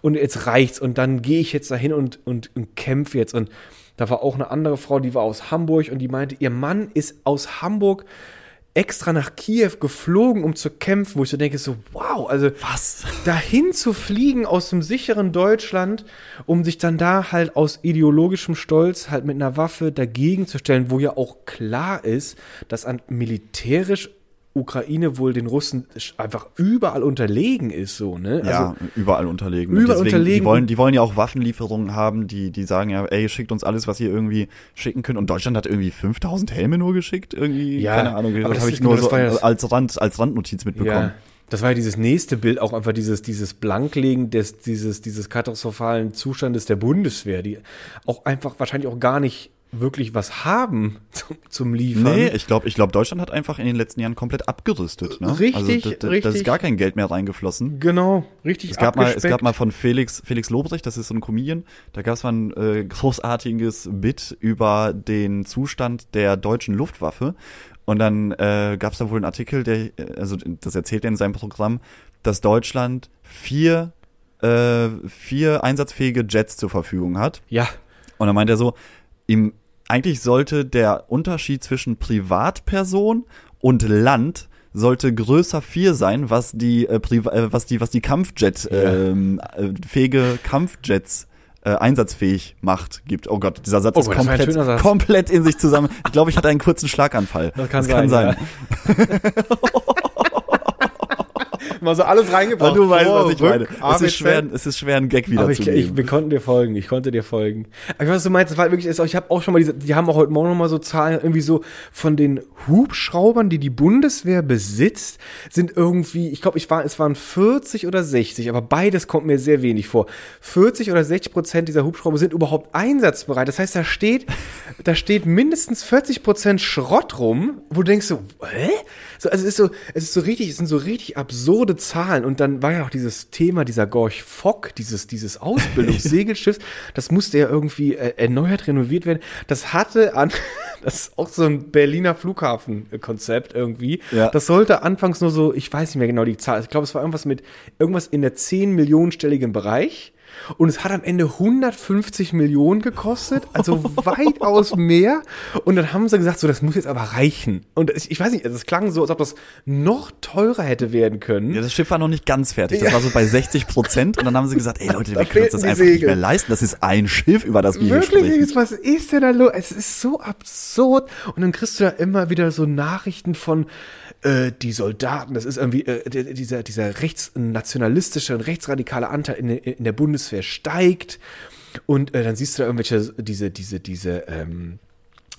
Und jetzt reicht's. Und dann gehe ich jetzt dahin und, und, und kämpfe jetzt. Und da war auch eine andere Frau, die war aus Hamburg und die meinte, ihr Mann ist aus Hamburg extra nach Kiew geflogen, um zu kämpfen, wo ich so denke, so, wow, also Was? dahin zu fliegen aus dem sicheren Deutschland, um sich dann da halt aus ideologischem Stolz halt mit einer Waffe dagegen zu stellen, wo ja auch klar ist, dass an militärisch Ukraine wohl den Russen einfach überall unterlegen ist, so, ne? Ja, überall unterlegen. Überall Deswegen, unterlegen. Die wollen, die wollen ja auch Waffenlieferungen haben, die, die sagen ja, ey, schickt uns alles, was ihr irgendwie schicken könnt. Und Deutschland hat irgendwie 5000 Helme nur geschickt, irgendwie, Ja, keine Ahnung, aber das habe ich nur das so ja als Rand, als Randnotiz mitbekommen. Ja. Das war ja dieses nächste Bild, auch einfach dieses, dieses Blanklegen des, dieses, dieses katastrophalen Zustandes der Bundeswehr, die auch einfach wahrscheinlich auch gar nicht wirklich was haben zum, zum Liefern. Nee, ich glaube, ich glaub, Deutschland hat einfach in den letzten Jahren komplett abgerüstet. Ne? Richtig, also, da, da, richtig. ist gar kein Geld mehr reingeflossen. Genau, richtig Es gab, mal, es gab mal von Felix, Felix Lobrecht, das ist so ein Comedian, da gab es mal ein äh, großartiges Bit über den Zustand der deutschen Luftwaffe. Und dann äh, gab es da wohl einen Artikel, der, äh, also das erzählt er in seinem Programm, dass Deutschland vier, äh, vier einsatzfähige Jets zur Verfügung hat. Ja. Und dann meint er so, im, eigentlich sollte der Unterschied zwischen Privatperson und Land sollte größer vier sein, was die äh, äh, was die was die Kampfjet Ja. ähm, äh, fähige Kampfjets äh, einsatzfähig macht gibt. Oh Gott, dieser Satz Oh ist das komplett Satz. komplett in sich zusammen. Ich glaube, ich hatte einen kurzen Schlaganfall. Das kann sein, Mal so alles reingebracht. Aber du weißt, was ich meine. Es ist schwer, es ist schwer, einen Gag Aber ich, ich, wiederzugeben. wir konnten dir folgen, ich konnte dir folgen. Aber was du meinst, das war wirklich, ich habe auch schon mal diese, die haben auch heute Morgen noch mal so Zahlen, irgendwie so von den Hubschraubern, die die Bundeswehr besitzt, sind irgendwie, ich glaube, ich war, es waren 40 oder 60, aber beides kommt mir sehr wenig vor. 40 oder 60 Prozent dieser Hubschrauber sind überhaupt einsatzbereit. Das heißt, da steht, da steht mindestens 40 Prozent Schrott rum, wo du denkst so, hä? So, also es ist so, es ist so richtig, es sind so richtig absurde Zahlen. Und dann war ja auch dieses Thema dieser Gorch Fock, dieses, dieses Ausbildungssegelschiffs, das musste ja irgendwie äh, erneuert, renoviert werden. Das hatte an, das ist auch so ein Berliner Flughafen-Konzept irgendwie. Ja. Das sollte anfangs nur so, ich weiß nicht mehr genau die Zahl, ich glaube, es war irgendwas mit, irgendwas in der 10 Millionenstelligen Bereich. Und es hat am Ende 150 Millionen gekostet, also weitaus mehr. Und dann haben sie gesagt, so, das muss jetzt aber reichen. Und ich, ich weiß nicht, also es klang so, als ob das noch teurer hätte werden können. Ja, das Schiff war noch nicht ganz fertig. Das war so bei 60 Prozent. Und dann haben sie gesagt, ey Leute, Da wir können uns das einfach nicht Segel. mehr leisten. Das ist ein Schiff, über das wir hier Wirklich, sprechen. Nils, was ist denn da los? Es ist so absurd. Und dann kriegst du da immer wieder so Nachrichten von äh, die Soldaten. Das ist irgendwie äh, dieser, dieser rechtsnationalistische und rechtsradikale Anteil in, der- in der Bundeswehr steigt. Und äh, dann siehst du da irgendwelche, diese, diese, diese, ähm,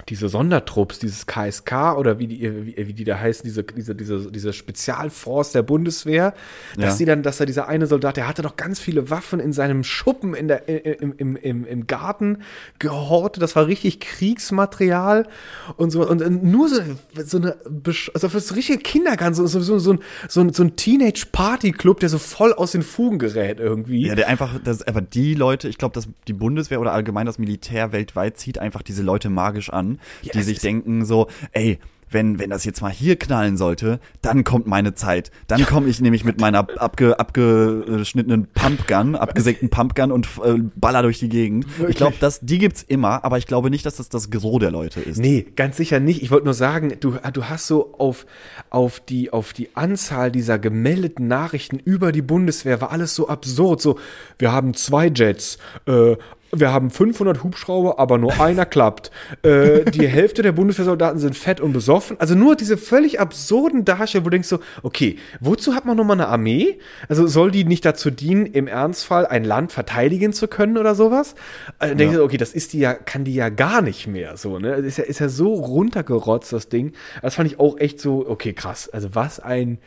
diese Sondertrupps, dieses KSK oder wie die, wie, wie die da heißen, diese, diese, diese, diese Spezialforce der Bundeswehr, dass Ja. die dann, dass da dieser eine Soldat, der hatte doch ganz viele Waffen in seinem Schuppen in der, im, im, im, im Garten gehortet, das war richtig Kriegsmaterial und so, und nur so, so eine, also für so richtige Kindergarten, so, so, so, so ein, so ein, so ein Teenage-Party-Club, der so voll aus den Fugen gerät irgendwie. Ja, der einfach, das ist einfach die Leute, ich glaube, dass die Bundeswehr oder allgemein das Militär weltweit zieht einfach diese Leute magisch an, Ja, die sich denken so, ey, wenn, wenn das jetzt mal hier knallen sollte, dann kommt meine Zeit. Dann komme ich nämlich mit meiner abge, abgeschnittenen Pumpgun, abgesägten Pumpgun und äh, baller durch die Gegend. Wirklich? Ich glaube, dass die gibt's immer, aber ich glaube nicht, dass das das Gros der Leute ist. Nee, ganz sicher nicht. Ich wollte nur sagen, du, du hast so auf, auf, die, auf die Anzahl dieser gemeldeten Nachrichten über die Bundeswehr war alles so absurd. So, wir haben zwei Jets, äh, wir haben 500 Hubschrauber, aber nur einer klappt. Äh, die Hälfte der Bundeswehrsoldaten sind fett und besoffen. Also nur diese völlig absurden Darstellungen, wo du denkst so, okay, wozu hat man nochmal eine Armee? Also soll die nicht dazu dienen, im Ernstfall ein Land verteidigen zu können oder sowas? Also, dann denkst du, okay, das ist die ja, kann die ja gar nicht mehr so, ne? Das ist ja, ist ja so runtergerotzt, das Ding. Das fand ich auch echt so, okay, krass. Also was ein,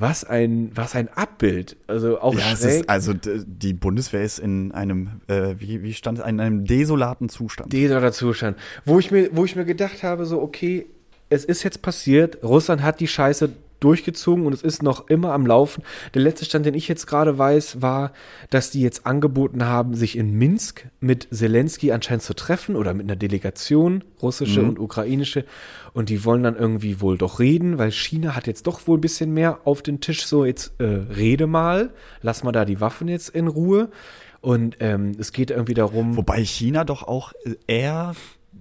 was ein, was ein Abbild. Also auch Ja, es ist, also die Bundeswehr ist in einem, äh, wie, wie stand es, in einem desolaten Zustand. dieser Zustand. Wo ich mir, wo ich mir gedacht habe, so, okay, es ist jetzt passiert, Russland hat die Scheiße durchgezogen und es ist noch immer am Laufen. Der letzte Stand, den ich jetzt gerade weiß, war, dass die jetzt angeboten haben, sich in Minsk mit Zelensky anscheinend zu treffen oder mit einer Delegation, russische und ukrainische. Und die wollen dann irgendwie wohl doch reden, weil China hat jetzt doch wohl ein bisschen mehr auf den Tisch. So, jetzt äh, rede mal, lass mal da die Waffen jetzt in Ruhe. Und ähm, es geht irgendwie darum. Wobei China doch auch eher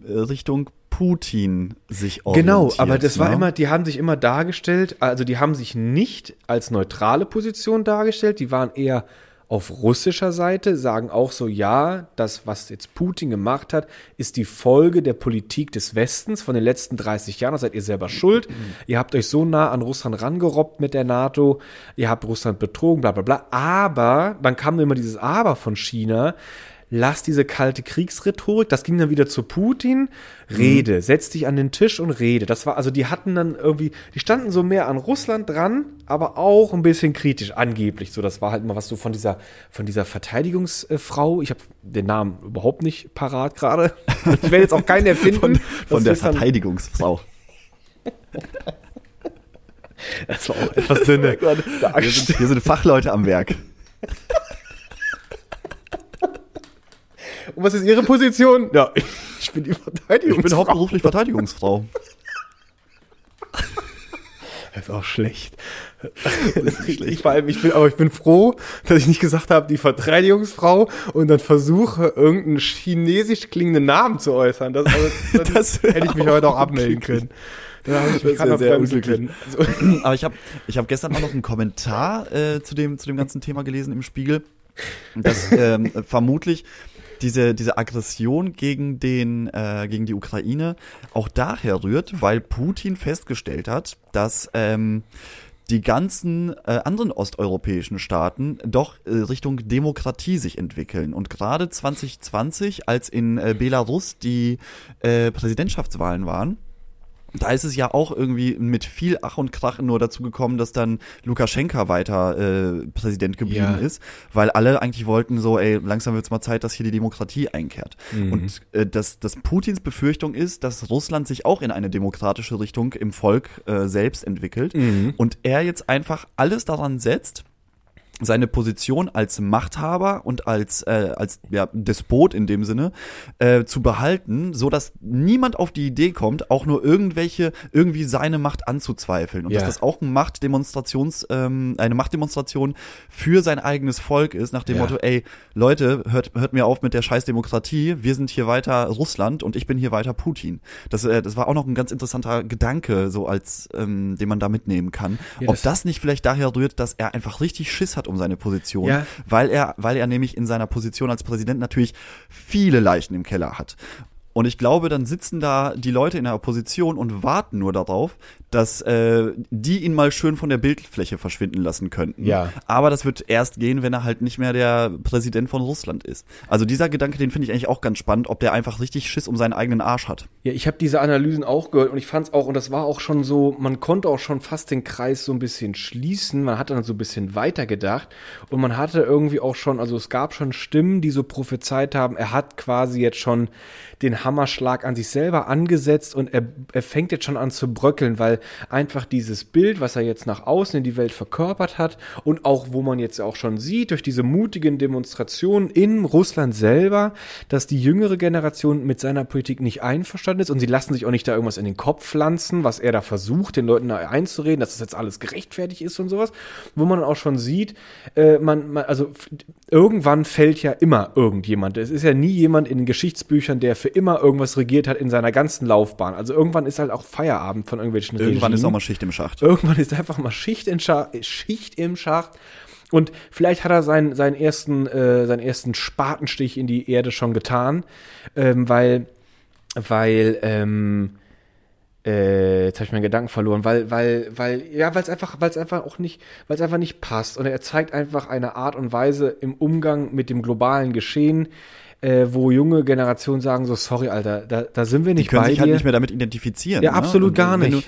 äh, Richtung Putin sich orientiert. Genau, aber das war ne? immer, die haben sich immer dargestellt, also die haben sich nicht als neutrale Position dargestellt, die waren eher auf russischer Seite, sagen auch so, ja, das, was jetzt Putin gemacht hat, ist die Folge der Politik des Westens von den letzten 30 Jahren, da seid ihr selber schuld. Ihr habt euch so nah an Russland rangerobbt mit der NATO, ihr habt Russland betrogen, bla bla bla. Aber, dann kam immer dieses Aber von China, lass diese kalte Kriegsrhetorik, das ging dann wieder zu Putin, rede, setz dich an den Tisch und rede. Das war, also die hatten dann irgendwie, die standen so mehr an Russland dran, aber auch ein bisschen kritisch, angeblich. So, das war halt mal was so von dieser, von dieser Verteidigungsfrau. Ich habe den Namen überhaupt nicht parat gerade. Ich werde jetzt auch keinen erfinden. von, von der Verteidigungsfrau. Das war auch etwas dünne. Hier sind, hier sind Fachleute am Werk. Und was ist Ihre Position? Ja, ich bin die Ich Verteidigungsfrau. bin hauptberuflich Verteidigungsfrau. Das ist auch schlecht. Ich, vor allem, ich bin, aber ich bin froh, dass ich nicht gesagt habe, die Verteidigungsfrau und dann versuche, irgendeinen chinesisch klingenden Namen zu äußern. Das, also, das, das hätte ich mich heute auch abmelden können. Da habe ich mich gerade sehr unglücklich. Also. Aber ich habe ich hab gestern auch noch einen Kommentar äh, zu, dem, zu dem ganzen Thema gelesen im Spiegel, dass ähm, vermutlich diese, diese Aggression gegen, den, äh, gegen die Ukraine auch daher rührt, weil Putin festgestellt hat, dass ähm, die ganzen äh, anderen osteuropäischen Staaten doch äh, Richtung Demokratie sich entwickeln. Und gerade 2020, als in äh, Belarus die äh, Präsidentschaftswahlen waren, da ist es ja auch irgendwie mit viel Ach und Krach nur dazu gekommen, dass dann Lukaschenka weiter äh, Präsident geblieben ja. ist, weil alle eigentlich wollten so, ey, langsam wird's mal Zeit, dass hier die Demokratie einkehrt. Mhm. Und äh, dass, dass Putins Befürchtung ist, dass Russland sich auch in eine demokratische Richtung im Volk äh, selbst entwickelt mhm. und er jetzt einfach alles daran setzt, seine Position als Machthaber und als äh, als ja, Despot in dem Sinne äh, zu behalten, so dass niemand auf die Idee kommt, auch nur irgendwelche irgendwie seine Macht anzuzweifeln und ja. dass das auch ein Machtdemonstrations ähm, eine Machtdemonstration für sein eigenes Volk ist nach dem ja. Motto, ey Leute, hört hört mir auf mit der scheiß Demokratie, wir sind hier weiter Russland und ich bin hier weiter Putin. Das äh, das war auch noch ein ganz interessanter Gedanke, so als ähm, den man da mitnehmen kann. Ja, Ob das, das nicht vielleicht daher rührt, dass er einfach richtig Schiss hat um seine Position, ja. weil er, weil er nämlich in seiner Position als Präsident natürlich viele Leichen im Keller hat. Und ich glaube, dann sitzen da die Leute in der Opposition und warten nur darauf, dass äh, die ihn mal schön von der Bildfläche verschwinden lassen könnten. Ja. Aber das wird erst gehen, wenn er halt nicht mehr der Präsident von Russland ist. Also dieser Gedanke, den finde ich eigentlich auch ganz spannend, ob der einfach richtig Schiss um seinen eigenen Arsch hat. Ja, ich habe diese Analysen auch gehört und ich fand es auch, und das war auch schon so, man konnte auch schon fast den Kreis so ein bisschen schließen. Man hat dann so ein bisschen weitergedacht und man hatte irgendwie auch schon, also es gab schon Stimmen, die so prophezeit haben, er hat quasi jetzt schon den Hammerschlag an sich selber angesetzt und er, er fängt jetzt schon an zu bröckeln, weil einfach dieses Bild, was er jetzt nach außen in die Welt verkörpert hat und auch wo man jetzt auch schon sieht, durch diese mutigen Demonstrationen in Russland selber, dass die jüngere Generation mit seiner Politik nicht einverstanden ist und sie lassen sich auch nicht da irgendwas in den Kopf pflanzen, was er da versucht, den Leuten da einzureden, dass das jetzt alles gerechtfertigt ist und sowas, wo man auch schon sieht, äh, man, man, also irgendwann fällt ja immer irgendjemand. Es ist ja nie jemand in den Geschichtsbüchern, der für immer irgendwas regiert hat in seiner ganzen Laufbahn. Also irgendwann ist halt auch Feierabend von irgendwelchen Irgendwann ist auch mal Schicht im Schacht. Irgendwann ist einfach mal Schicht, in Scha Schicht im Schacht. Und vielleicht hat er seinen, seinen, ersten, äh, seinen ersten Spatenstich in die Erde schon getan, ähm, weil, weil, ähm, äh, jetzt habe ich meinen Gedanken verloren, weil, weil, weil, ja, weil es einfach, weil es einfach auch nicht, weil es einfach nicht passt. Und er zeigt einfach eine Art und Weise im Umgang mit dem globalen Geschehen, äh, wo junge Generationen sagen so, sorry, Alter, da, da sind wir nicht Die können bei sich halt dir. halt nicht mehr damit identifizieren. Ja, ne? absolut gar nicht. Du,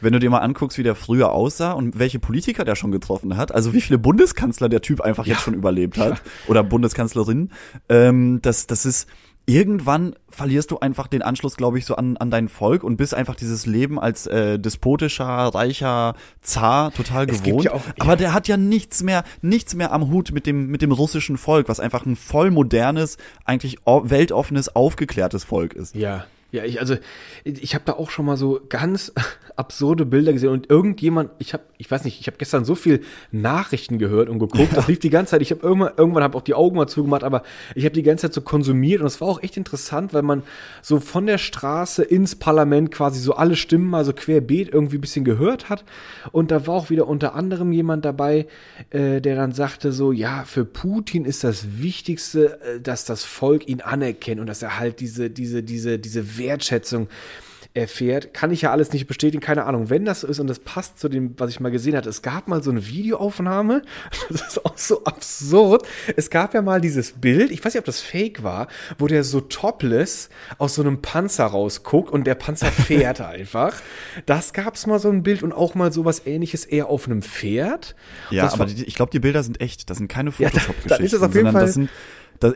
wenn du dir mal anguckst, wie der früher aussah und welche Politiker der schon getroffen hat, also wie viele Bundeskanzler der Typ einfach ja. jetzt schon überlebt hat ja. oder Bundeskanzlerin, ähm, das, das ist irgendwann verlierst du einfach den Anschluss, glaube ich, so an, an dein Volk und bist einfach dieses Leben als äh, despotischer, reicher Zar total es gewohnt. Ja auch, ja. Aber der hat ja nichts mehr, nichts mehr am Hut mit dem, mit dem russischen Volk, was einfach ein voll modernes, eigentlich weltoffenes, aufgeklärtes Volk ist. Ja. Ja, ich, also ich habe da auch schon mal so ganz absurde Bilder gesehen und irgendjemand, ich habe, ich weiß nicht, ich habe gestern so viel Nachrichten gehört und geguckt, ja. das lief die ganze Zeit. Ich habe irgendwann, irgendwann habe auch die Augen mal zugemacht, aber ich habe die ganze Zeit so konsumiert und es war auch echt interessant, weil man so von der Straße ins Parlament quasi so alle Stimmen mal so querbeet irgendwie ein bisschen gehört hat und da war auch wieder unter anderem jemand dabei, äh, der dann sagte so, ja, für Putin ist das Wichtigste, äh, dass das Volk ihn anerkennt und dass er halt diese, diese, diese, diese Wertschätzung erfährt, kann ich ja alles nicht bestätigen, keine Ahnung. Wenn das so ist und das passt zu dem, was ich mal gesehen hatte, es gab mal so eine Videoaufnahme, das ist auch so absurd. Es gab ja mal dieses Bild, ich weiß nicht, ob das fake war, wo der so topless aus so einem Panzer rausguckt und der Panzer fährt einfach. Das gab es mal so ein Bild und auch mal sowas ähnliches eher auf einem Pferd. Ja, aber die, ich glaube, die Bilder sind echt, das sind keine Photoshop-Geschichten. Ja, dann ist es auf jeden Fall das,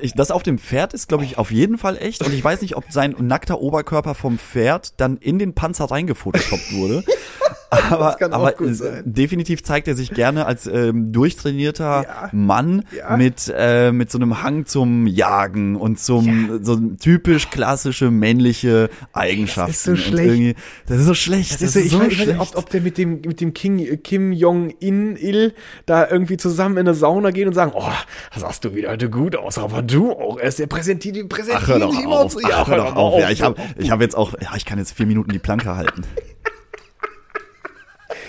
ich, das auf dem Pferd ist, glaube ich, auf jeden Fall echt. Und ich weiß nicht, ob sein nackter Oberkörper vom Pferd dann in den Panzer reingefotoshoppt wurde. Aber, kann auch aber sein. definitiv zeigt er sich gerne als ähm, durchtrainierter Ja. Mann Ja. mit, äh, mit so einem Hang zum Jagen und zum so typisch klassische männliche Eigenschaften. so Und schlecht. irgendwie- Das ist so schlecht. Das ist so, ich weiß ich weiß nicht, ob, ob der mit dem, mit dem King, Kim Jong-in-il da irgendwie zusammen in eine Sauna gehen und sagen, oh, das sahst du wieder heute gut aus, aber du auch. Er ist der präsentiert, die präsentieren Ach, hör doch auf. so. Ach, hör doch auf. Ja, ich habe ich hab jetzt auch, ja, ich kann jetzt vier Minuten die Planke halten.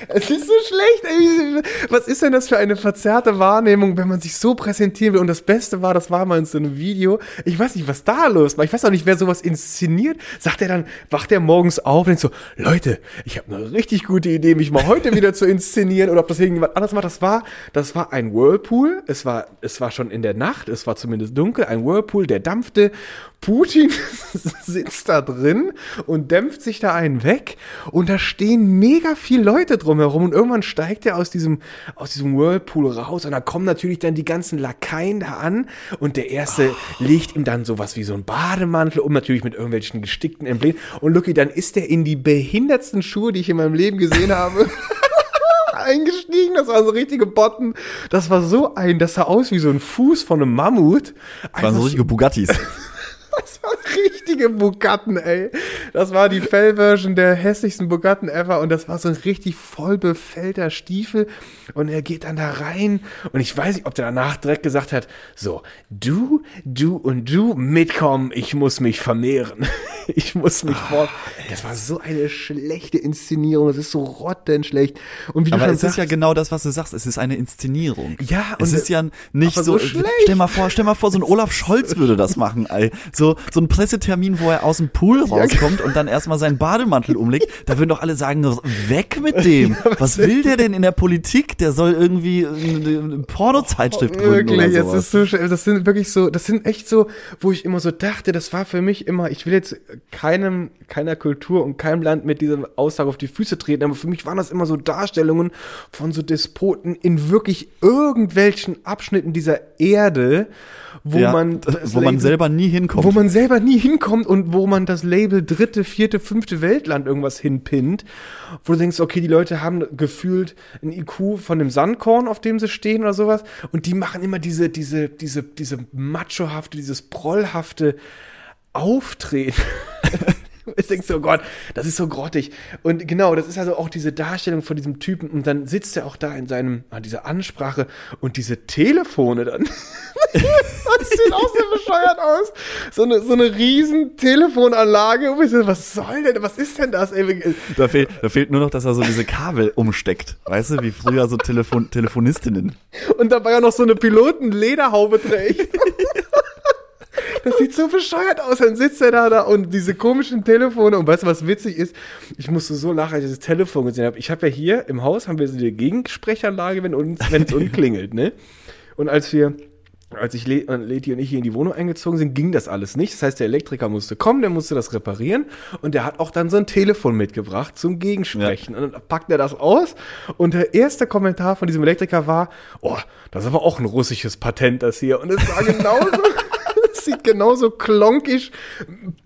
Es ist so schlecht. Ey. Was ist denn das für eine verzerrte Wahrnehmung, wenn man sich so präsentieren will? Und das Beste war, das war mal in so einem Video. Ich weiß nicht, was da los war. Ich weiß auch nicht, wer sowas inszeniert. Sagt er dann, wacht er morgens auf und denkt so, Leute, ich habe eine richtig gute Idee, mich mal heute wieder zu inszenieren. Oder ob das irgendjemand anders macht. Das war, das war ein Whirlpool. Es war, es war schon in der Nacht. Es war zumindest dunkel. Ein Whirlpool, der dampfte. Putin sitzt da drin und dämpft sich da einen weg. Und da stehen mega viele Leute drumherum. Und irgendwann steigt er aus diesem, aus diesem Whirlpool raus. Und da kommen natürlich dann die ganzen Lakaien da an. Und der erste legt ihm dann sowas wie so ein Bademantel um, natürlich mit irgendwelchen gestickten Emblemen. Und Lucky, dann ist er in die behindertsten Schuhe, die ich in meinem Leben gesehen habe. eingestiegen, das waren so richtige Botten. Das war so ein, das sah aus wie so ein Fuß von einem Mammut. Das waren so richtige Bugattis. das waren richtige Bugatten, ey. Das war die Fellversion der hässlichsten Bugatten ever und das war so ein richtig voll befällter Stiefel und er geht dann da rein und ich weiß nicht, ob der danach direkt gesagt hat, so, du, du und du mitkommen, ich muss mich vermehren. Ich muss mich fort. Das war so eine schlechte Inszenierung, das ist so rottenschlecht. Und wie du Aber schon es ist ja sagst, genau das, was du sagst. Es ist eine Inszenierung. Ja, es und- ist ja nicht so. so schlecht. stell mal vor, stell mal vor, so ein Olaf Scholz würde das machen, ey. So, so ein Pressetermin, wo er aus dem Pool rauskommt und dann erstmal seinen Bademantel umlegt. Da würden doch alle sagen, weg mit dem. was will der denn in der Politik? Der soll irgendwie eine, Pornozeitschrift gründen Wirklich, oder sowas. ist so, sch- das sind wirklich so, das sind echt so, wo ich immer so dachte, das war für mich immer, ich will jetzt keinem, keiner Kultur und keinem Land mit dieser Aussage auf die Füße treten, aber für mich waren das immer so Darstellungen von so Despoten in wirklich irgendwelchen Abschnitten dieser Erde, wo Ja, man, wo man selber nie hinkommt. Man selber nie hinkommt und wo man das Label dritte, vierte, fünfte Weltland irgendwas hinpinnt, wo du denkst, okay, die Leute haben gefühlt ein IQ von dem Sandkorn, auf dem sie stehen oder sowas, und die machen immer diese, diese, diese, diese machohafte, dieses prollhafte Auftreten. Ich denkst so, oh Gott, das ist so grottig. Und genau, das ist also auch diese Darstellung von diesem Typen. Und dann sitzt er auch da in seinem, an dieser Ansprache und diese Telefone dann. das sieht auch so bescheuert aus. So eine, so eine riesen Telefonanlage. Und ich so, Was soll denn, was ist denn das? Ey, Da fehlt, da fehlt nur noch, dass er so diese Kabel umsteckt. Weißt du, wie früher so Telefon Telefonistinnen. Und dabei auch noch so eine Pilotenlederhaube trägt. Das sieht so bescheuert aus. Dann sitzt er da, da und diese komischen Telefone. Und weißt du, was witzig ist? Ich musste so lachen, als ich das Telefon gesehen habe. Ich habe ja hier im Haus haben wir so eine Gegensprechanlage, wenn uns, wenn es unklingelt, ne? Und als wir, als ich Le und Leti und ich hier in die Wohnung eingezogen sind, ging das alles nicht. Das heißt, der Elektriker musste kommen, der musste das reparieren und der hat auch dann so ein Telefon mitgebracht zum Gegensprechen. Und dann packt er das aus und der erste Kommentar von diesem Elektriker war, oh, das ist aber auch ein russisches Patent, das hier. Und es war genauso. Sieht genauso klonkisch,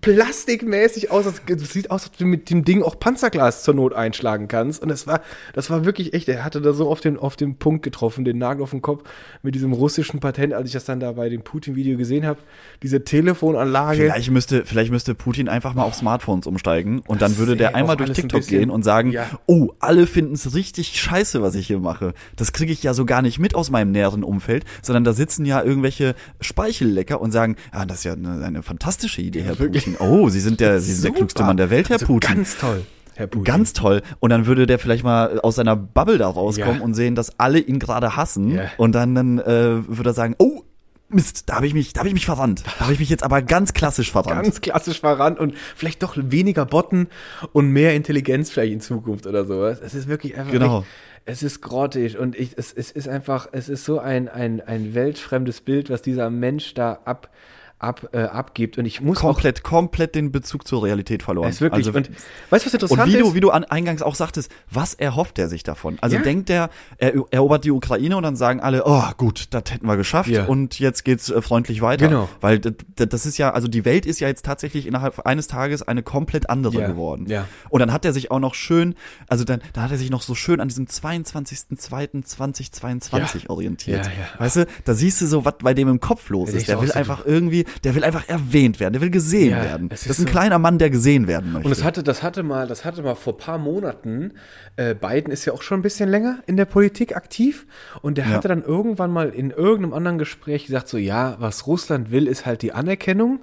plastikmäßig aus. Es sieht aus, als du mit dem Ding auch Panzerglas zur Not einschlagen kannst. Und das war, das war wirklich echt. Er hatte da so auf den, auf den Punkt getroffen, den Nagel auf den Kopf mit diesem russischen Patent, als ich das dann da bei dem Putin-Video gesehen habe. Diese Telefonanlage. Vielleicht müsste, vielleicht müsste Putin einfach mal auf Smartphones umsteigen und dann würde der einmal durch ein TikTok bisschen- gehen und sagen, Ja. oh, alle finden es richtig scheiße, was ich hier mache. Das kriege ich ja so gar nicht mit aus meinem näheren Umfeld, sondern da sitzen ja irgendwelche Speichellecker und sagen, ja, das ist ja eine, eine fantastische Idee, Herr wirklich. Putin. Oh, Sie sind der, Sie sind der Super. klügste Mann der Welt, Herr Also Putin. Ganz toll, Herr Putin. Ganz toll. Und dann würde der vielleicht mal aus seiner Bubble da rauskommen Ja. und sehen, dass alle ihn gerade hassen. Ja. Und dann, dann äh, würde er sagen, oh, Mist, da habe ich mich, da habe ich mich verrannt. Da habe ich mich jetzt aber ganz klassisch verrannt. ganz klassisch verrannt und vielleicht doch weniger Botten und mehr Intelligenz vielleicht in Zukunft oder sowas. Es ist wirklich einfach. Genau. Echt, es ist grottig und ich, es, es ist einfach, es ist so ein, ein, ein weltfremdes Bild, was dieser Mensch da ab, ab, äh, abgibt. Und ich muss komplett, komplett den Bezug zur Realität verloren. auch, ist wirklich, Also, und weißt du, was interessant und wie ist? du, wie du an, eingangs auch sagtest, was erhofft er sich davon? Also Ja. denkt er, er erobert die Ukraine und dann sagen alle, oh gut, das hätten wir geschafft Ja. und jetzt geht's äh, freundlich weiter. Genau. Weil das ist ja, also die Welt ist ja jetzt tatsächlich innerhalb eines Tages eine komplett andere Ja. geworden. Ja. Und dann hat er sich auch noch schön, also dann, da hat er sich noch so schön an diesem 22.02.2022 Ja. orientiert. Ja, ja. Weißt du, da siehst du so, was bei dem im Kopf los ist. Der auch will einfach irgendwie, der will einfach erwähnt werden, der will gesehen Ja, werden. Das ist ist ein so- kleiner Mann, der gesehen werden möchte. Und das hatte, das hatte mal, das hatte mal vor paar Monaten. Äh, Biden ist ja auch schon ein bisschen länger in der Politik aktiv und der Ja. hatte dann irgendwann mal in irgendeinem anderen Gespräch gesagt so, ja, was Russland will, ist halt die Anerkennung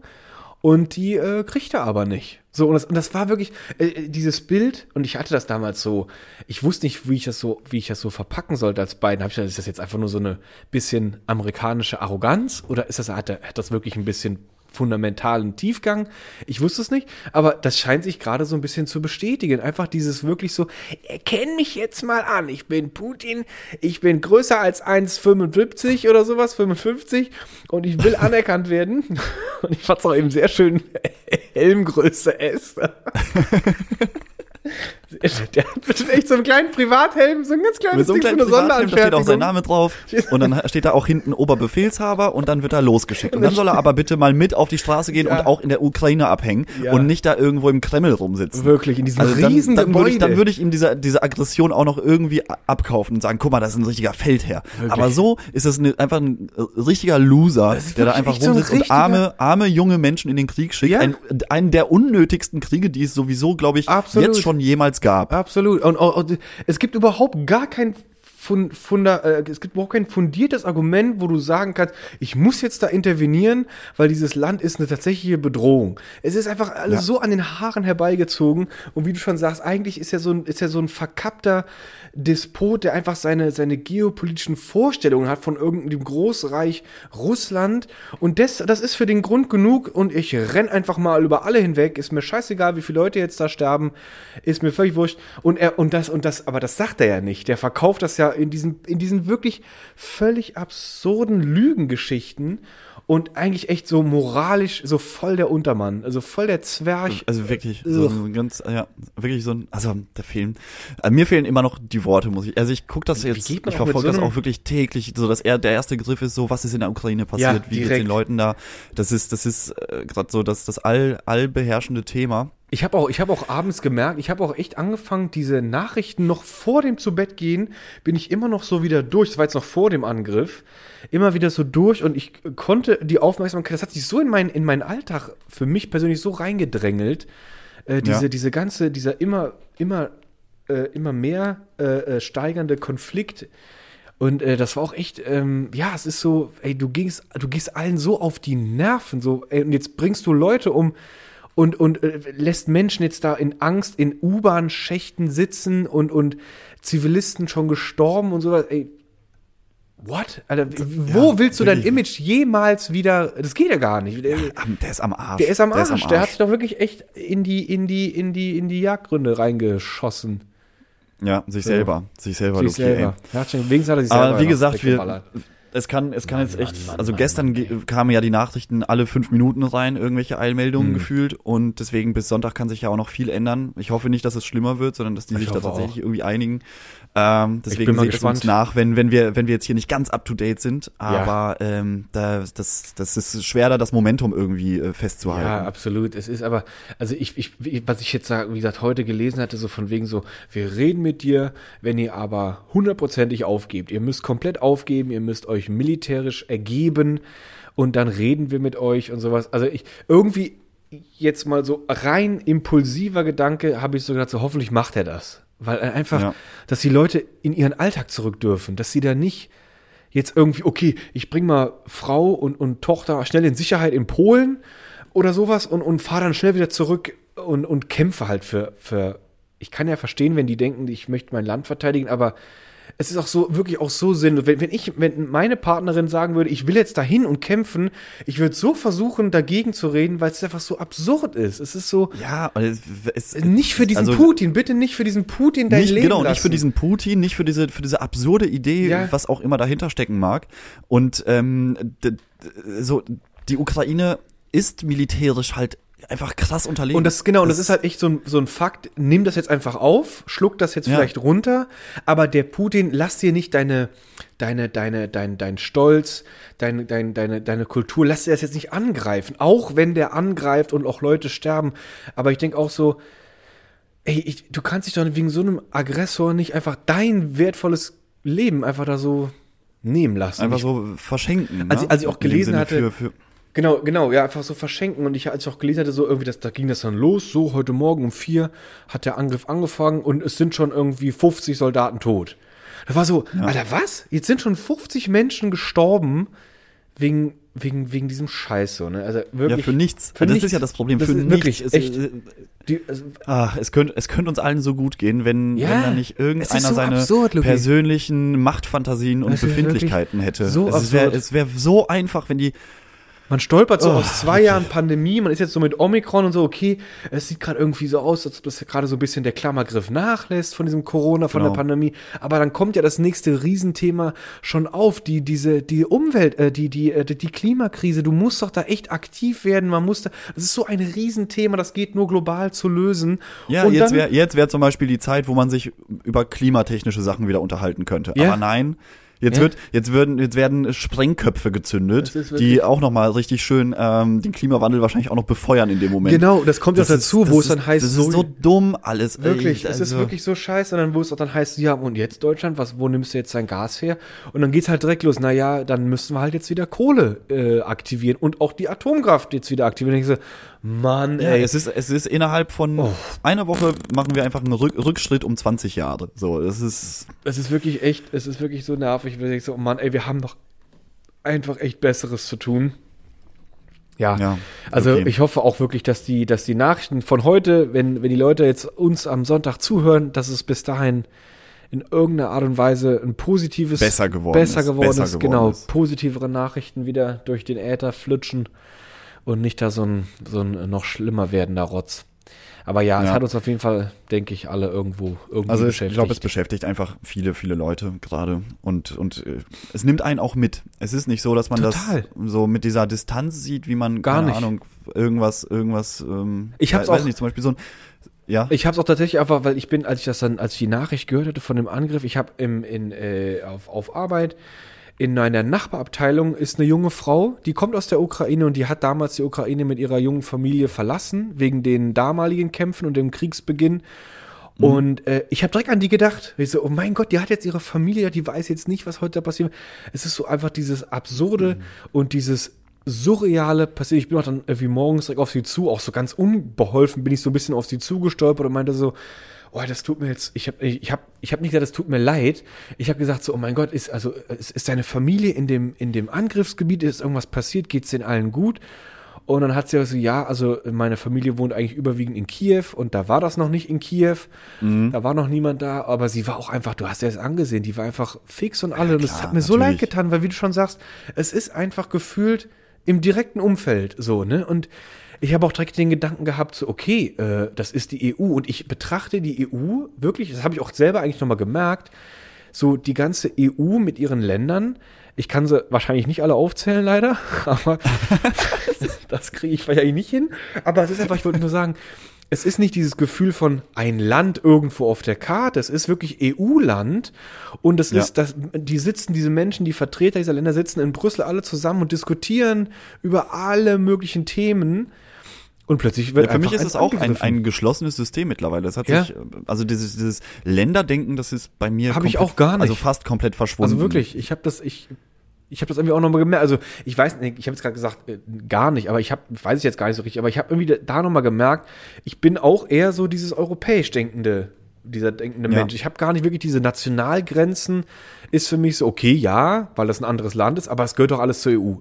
und die äh, kriegt er aber nicht. So und das, und das war wirklich äh, dieses Bild und ich hatte das damals so, ich wusste nicht, wie ich das so, wie ich das so verpacken sollte als Biden. Habe ich gedacht, ist das jetzt einfach nur so eine bisschen amerikanische Arroganz oder ist das hat, hat das wirklich ein bisschen fundamentalen Tiefgang. Ich wusste es nicht, aber das scheint sich gerade so ein bisschen zu bestätigen. Einfach dieses wirklich so, erkenn mich jetzt mal an, ich bin Putin, ich bin größer als 1,75 oder sowas, 55 und ich will anerkannt werden. Und ich fand es auch eben sehr schön, Helmgröße S. Der hat bestimmt echt so einen kleinen Privathelm, so ein ganz kleines Mit so einem Ding, kleinen so eine Privathelm, da steht auch sein. Name drauf. Und dann steht da auch hinten Oberbefehlshaber und dann wird er losgeschickt. Und dann soll er aber bitte mal mit auf die Straße gehen Ja. und auch in der Ukraine abhängen Ja. und nicht da irgendwo im Kreml rumsitzen. Wirklich, in diesem Also dann, riesen dann würde ich, dann würde ich ihm diese, diese Aggression auch noch irgendwie abkaufen und sagen, guck mal, das ist ein richtiger Feldherr. Aber so ist es eine, einfach ein äh, richtiger Loser, Das der da wirklich einfach echt so ein rumsitzt und arme, arme junge Menschen in den Krieg schickt. Ja. Ein, einen der unnötigsten Kriege, die es sowieso, glaube ich, Absolut. jetzt schon jemals gab. Absolut. Und, und, und es gibt überhaupt gar kein Fun, Funda, äh, es gibt überhaupt kein fundiertes Argument, wo du sagen kannst, ich muss jetzt da intervenieren, weil dieses Land ist eine tatsächliche Bedrohung. Es ist einfach alles Ja. so an den Haaren herbeigezogen. Und wie du schon sagst, eigentlich ist er so ein, ist er so ein verkappter Despot, der einfach seine, seine geopolitischen Vorstellungen hat von irgendeinem Großreich Russland. Und das, das ist für den Grund genug. Und ich renn einfach mal über alle hinweg. Ist mir scheißegal, wie viele Leute jetzt da sterben. Ist mir völlig wurscht. Und er, und das, und das, aber das sagt er ja nicht. Der verkauft das ja in diesen, in diesen wirklich völlig absurden Lügengeschichten. Und eigentlich echt so moralisch, so voll der Untermann, also voll der Zwerg. Also wirklich, so ein ganz, ja, wirklich so ein, also der Film. Äh, mir fehlen immer noch die Worte, muss ich. Also ich gucke das jetzt, ich verfolge so das auch wirklich täglich, so dass er der erste Griff ist, so was ist in der Ukraine passiert, Ja, wie geht's den Leuten da. Das ist, das ist äh, gerade so das, das all, allbeherrschende Thema. Ich habe auch, ich habe auch abends gemerkt, ich habe auch echt angefangen, diese Nachrichten noch vor dem zu Bett gehen, bin ich immer noch so wieder durch. Das war jetzt noch vor dem Angriff, immer wieder so durch und ich konnte die Aufmerksamkeit, das hat sich so in meinen in meinen Alltag für mich persönlich so reingedrängelt, äh, diese Ja. diese ganze, dieser immer immer äh, immer mehr äh, äh, steigernde Konflikt. Und äh, das war auch echt, ähm, ja, es ist so, ey, du gehst, du gehst allen so auf die Nerven, so, ey, und jetzt bringst du Leute um und, und äh, lässt Menschen jetzt da in Angst in U-Bahn-Schächten sitzen und, und Zivilisten schon gestorben und sowas, ey. What? Alter, wo Ja, willst du dein. Image jemals wieder? Das geht ja gar nicht. Der, Am- Der ist am Arsch. der ist am Arsch. Der, Der, ist am hat Arsch. sich doch wirklich echt in die, in die, in die, in die Jagdgründe reingeschossen. Ja, sich selber. Sich selber, Sich Luki, ey. selber. Ja, wenigstens hat er sich selber Aber wie gesagt, wir. Es kann, es kann jetzt echt, Mann, Mann, also Mann, gestern ge- kamen ja die Nachrichten alle fünf Minuten rein, irgendwelche Eilmeldungen Mhm. gefühlt und deswegen bis Sonntag kann sich ja auch noch viel ändern. Ich hoffe nicht, dass es schlimmer wird, sondern dass die Ich sich da tatsächlich auch. irgendwie einigen. Ähm, deswegen seht es uns nach, wenn, wenn wir, wenn wir jetzt hier nicht ganz up to date sind, aber ähm, da, das, das ist schwer, da das Momentum irgendwie äh, festzuhalten. Ja, absolut. Es ist aber, also ich, ich, was ich jetzt, wie gesagt, heute gelesen hatte, so von wegen so, wir reden mit dir, wenn ihr aber hundertprozentig aufgebt. Ihr müsst komplett aufgeben, ihr müsst euch militärisch ergeben und dann reden wir mit euch und sowas. Also ich, irgendwie jetzt mal so rein impulsiver Gedanke, habe ich so gedacht, so hoffentlich macht er das. Weil er einfach, Ja. dass die Leute in ihren Alltag zurück dürfen, dass sie da nicht jetzt irgendwie, okay, ich bring mal Frau und, und Tochter schnell in Sicherheit in Polen oder sowas und, und fahre dann schnell wieder zurück und, und kämpfe halt für, für, ich kann ja verstehen, wenn die denken, ich möchte mein Land verteidigen, aber es ist auch so, wirklich auch so sinnlos. Wenn, wenn ich, wenn meine Partnerin sagen würde, ich will jetzt dahin und kämpfen, ich würde so versuchen, dagegen zu reden, weil es einfach so absurd ist. Es ist so, Ja, es, es, nicht für diesen also, Putin, bitte nicht für diesen Putin dein nicht, Leben genau, lassen. nicht für diesen Putin, nicht für diese, für diese absurde Idee, Ja. was auch immer dahinter stecken mag. Und ähm, so, die Ukraine ist militärisch halt einfach krass unterlegen. Und das genau, und das ist halt echt so ein, so ein Fakt. Nimm das jetzt einfach auf, schluck das jetzt Ja. vielleicht runter, aber der Putin, lass dir nicht deine, deine, deine, dein, dein Stolz, deine, dein, deine, deine Kultur, lass dir das jetzt nicht angreifen. Auch wenn der angreift und auch Leute sterben. Aber ich denke auch so, ey, ich, du kannst dich doch wegen so einem Aggressor nicht einfach dein wertvolles Leben einfach da so nehmen lassen. einfach so verschenken. Als ne? ich- als ich auch gelesen hatte- Für, für, Genau, genau, ja, einfach so verschenken. Und ich, als ich auch gelesen hatte, so irgendwie, das, da ging das dann los, so heute Morgen um vier hat der Angriff angefangen und es sind schon irgendwie 50 Soldaten tot. Da war so, Alter, was? Jetzt sind schon 50 Menschen gestorben wegen, wegen, wegen diesem Scheiß so, ne? Also ja, wirklich. für nichts. Für das nichts. ist ja das Problem. Das für nichts. wirklich Es, echt. äh, Die, also, Ah, es könnte es könnte uns allen so gut gehen, wenn, Ja, wenn da nicht irgendeiner so seine absurd, persönlichen Machtfantasien und Befindlichkeiten hätte. so es wäre wär so einfach, wenn die Man stolpert so Oh, aus zwei Jahren Pandemie, man ist jetzt so mit Omikron und so, okay, es sieht gerade irgendwie so aus, als ob das gerade so ein bisschen der Klammergriff nachlässt von diesem Corona, von Genau. der Pandemie. Aber dann kommt ja das nächste Riesenthema schon auf, die, diese, die Umwelt, äh, die, die, äh, die Klimakrise. Du musst doch da echt aktiv werden. Man muss da, das ist so ein Riesenthema, das geht nur global zu lösen. Ja, und jetzt wäre jetzt wär zum Beispiel die Zeit, wo man sich über klimatechnische Sachen wieder unterhalten könnte. Ja. Aber nein, jetzt Ja. wird, jetzt würden, jetzt werden Sprengköpfe gezündet, ist die auch nochmal richtig schön ähm, den Klimawandel wahrscheinlich auch noch befeuern in dem Moment. Genau, das kommt ja dazu, ist- wo es dann ist- heißt, das ist so dumm alles. Wirklich, es ist also- wirklich so scheiße. Und dann, wo es auch dann heißt, ja, und jetzt Deutschland, was, wo nimmst du jetzt dein Gas her? Und dann geht's halt direkt los. Naja, dann müssen wir halt jetzt wieder Kohle äh, aktivieren und auch die Atomkraft jetzt wieder aktivieren. Und ich so, Mann, Ja, ey. es ist, es ist innerhalb von Oh. einer Woche machen wir einfach einen Rück Rückschritt um 20 Jahre. So, das ist, Es ist wirklich echt, es ist wirklich so nervig. Ich denke so, oh Mann, ey, wir haben doch einfach echt Besseres zu tun. Ja, Ja, also okay. ich hoffe auch wirklich, dass die, dass die Nachrichten von heute, wenn, wenn die Leute jetzt uns am Sonntag zuhören, dass es bis dahin in irgendeiner Art und Weise ein positives Besser geworden besser ist, geworden besser ist, geworden genau, ist. positivere Nachrichten wieder durch den Äther flutschen und nicht da so ein, so ein noch schlimmer werdender Rotz. Aber ja, es Ja. hat uns auf jeden Fall, denke ich, alle irgendwo irgendwie Also es, ich beschäftigt. glaube, es beschäftigt einfach viele, viele Leute gerade und und äh, es nimmt einen auch mit. Es ist nicht so, dass man Total. das so mit dieser Distanz sieht, wie man Gar keine nicht. Ahnung irgendwas irgendwas. Ähm, Ich hab's weiß auch- nicht zum Beispiel so ein ja Ich habe es auch tatsächlich einfach, weil ich bin, als ich das dann, als ich die Nachricht gehört hatte von dem Angriff, ich habe im in äh, auf, auf Arbeit in einer Nachbarabteilung ist eine junge Frau, die kommt aus der Ukraine und die hat damals die Ukraine mit ihrer jungen Familie verlassen wegen den damaligen Kämpfen und dem Kriegsbeginn. Und äh, ich habe direkt an die gedacht. Ich so, oh mein Gott, die hat jetzt ihre Familie, die weiß jetzt nicht, was heute da passiert. Es ist so einfach dieses Absurde und dieses surreale passiert. Ich bin auch dann irgendwie morgens direkt auf sie zu, auch so ganz unbeholfen bin ich so ein bisschen auf sie zugestolpert und meinte so, oh, das tut mir jetzt, ich habe ich hab, ich hab nicht gesagt, das tut mir leid. Ich habe gesagt so, oh mein Gott, ist also ist, ist deine Familie in dem in dem Angriffsgebiet, ist irgendwas passiert, geht's denen allen gut? Und dann hat sie so, ja, also meine Familie wohnt eigentlich überwiegend in Kiew und da war das noch nicht in Kiew. Da war noch niemand da, aber sie war auch einfach, du hast ja es angesehen, die war einfach fix und alle. und es klar, hat mir so leid natürlich. getan, weil wie du schon sagst, es ist einfach gefühlt im direkten Umfeld so, ne? Und ich habe auch direkt den Gedanken gehabt, so, okay, äh, das ist die EU und ich betrachte die EU wirklich, das habe ich auch selber eigentlich nochmal gemerkt, so die ganze EU mit ihren Ländern. Ich kann sie wahrscheinlich nicht alle aufzählen, leider, aber das kriege ich wahrscheinlich nicht hin. Aber es ist einfach, ich wollte nur sagen, es ist nicht dieses Gefühl von ein Land irgendwo auf der Karte, es ist wirklich EU-Land und es Ja. ist, das, die sitzen, diese Menschen, die Vertreter dieser Länder sitzen in Brüssel alle zusammen und diskutieren über alle möglichen Themen und plötzlich wird Ja, für mich ist es auch ein, ein geschlossenes System mittlerweile. Das hat Ja. sich, äh, also dieses, dieses Länderdenken, das ist bei mir Hab ich auch gar nicht. Also fast komplett verschwunden. Also wirklich, ich habe das, ich, ich habe das irgendwie auch nochmal gemerkt. Also ich weiß nicht, ich habe jetzt gerade gesagt, äh, gar nicht, aber ich habe, weiß ich jetzt gar nicht so richtig, aber ich habe irgendwie da nochmal gemerkt, ich bin auch eher so dieses europäisch denkende, dieser denkende Ja. Mensch. Ich habe gar nicht wirklich diese Nationalgrenzen, ist für mich so, okay, ja, weil das ein anderes Land ist, aber es gehört doch alles zur EU.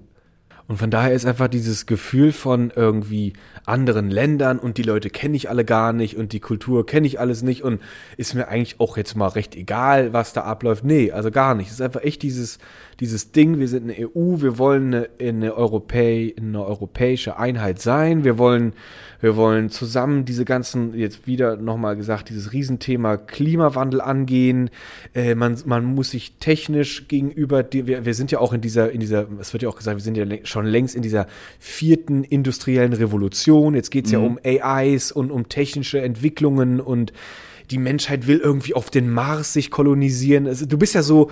Und von daher ist einfach dieses Gefühl von irgendwie anderen Ländern und die Leute kenne ich alle gar nicht und die Kultur kenne ich alles nicht und ist mir eigentlich auch jetzt mal recht egal, was da abläuft. Nee, also gar nicht. Es ist einfach echt dieses, dieses Ding, wir sind eine EU, wir wollen eine, eine, Europä eine europäische Einheit sein, wir wollen, wir wollen zusammen diese ganzen, jetzt wieder nochmal gesagt, dieses Riesenthema Klimawandel angehen. Äh, man, man muss sich technisch gegenüber, die, wir, wir sind ja auch in dieser, in dieser, es wird ja auch gesagt, wir sind ja schon schon längst in dieser vierten industriellen Revolution. Jetzt geht's ja um AIs und um technische Entwicklungen und die Menschheit will irgendwie auf den Mars sich kolonisieren. Also, du bist ja so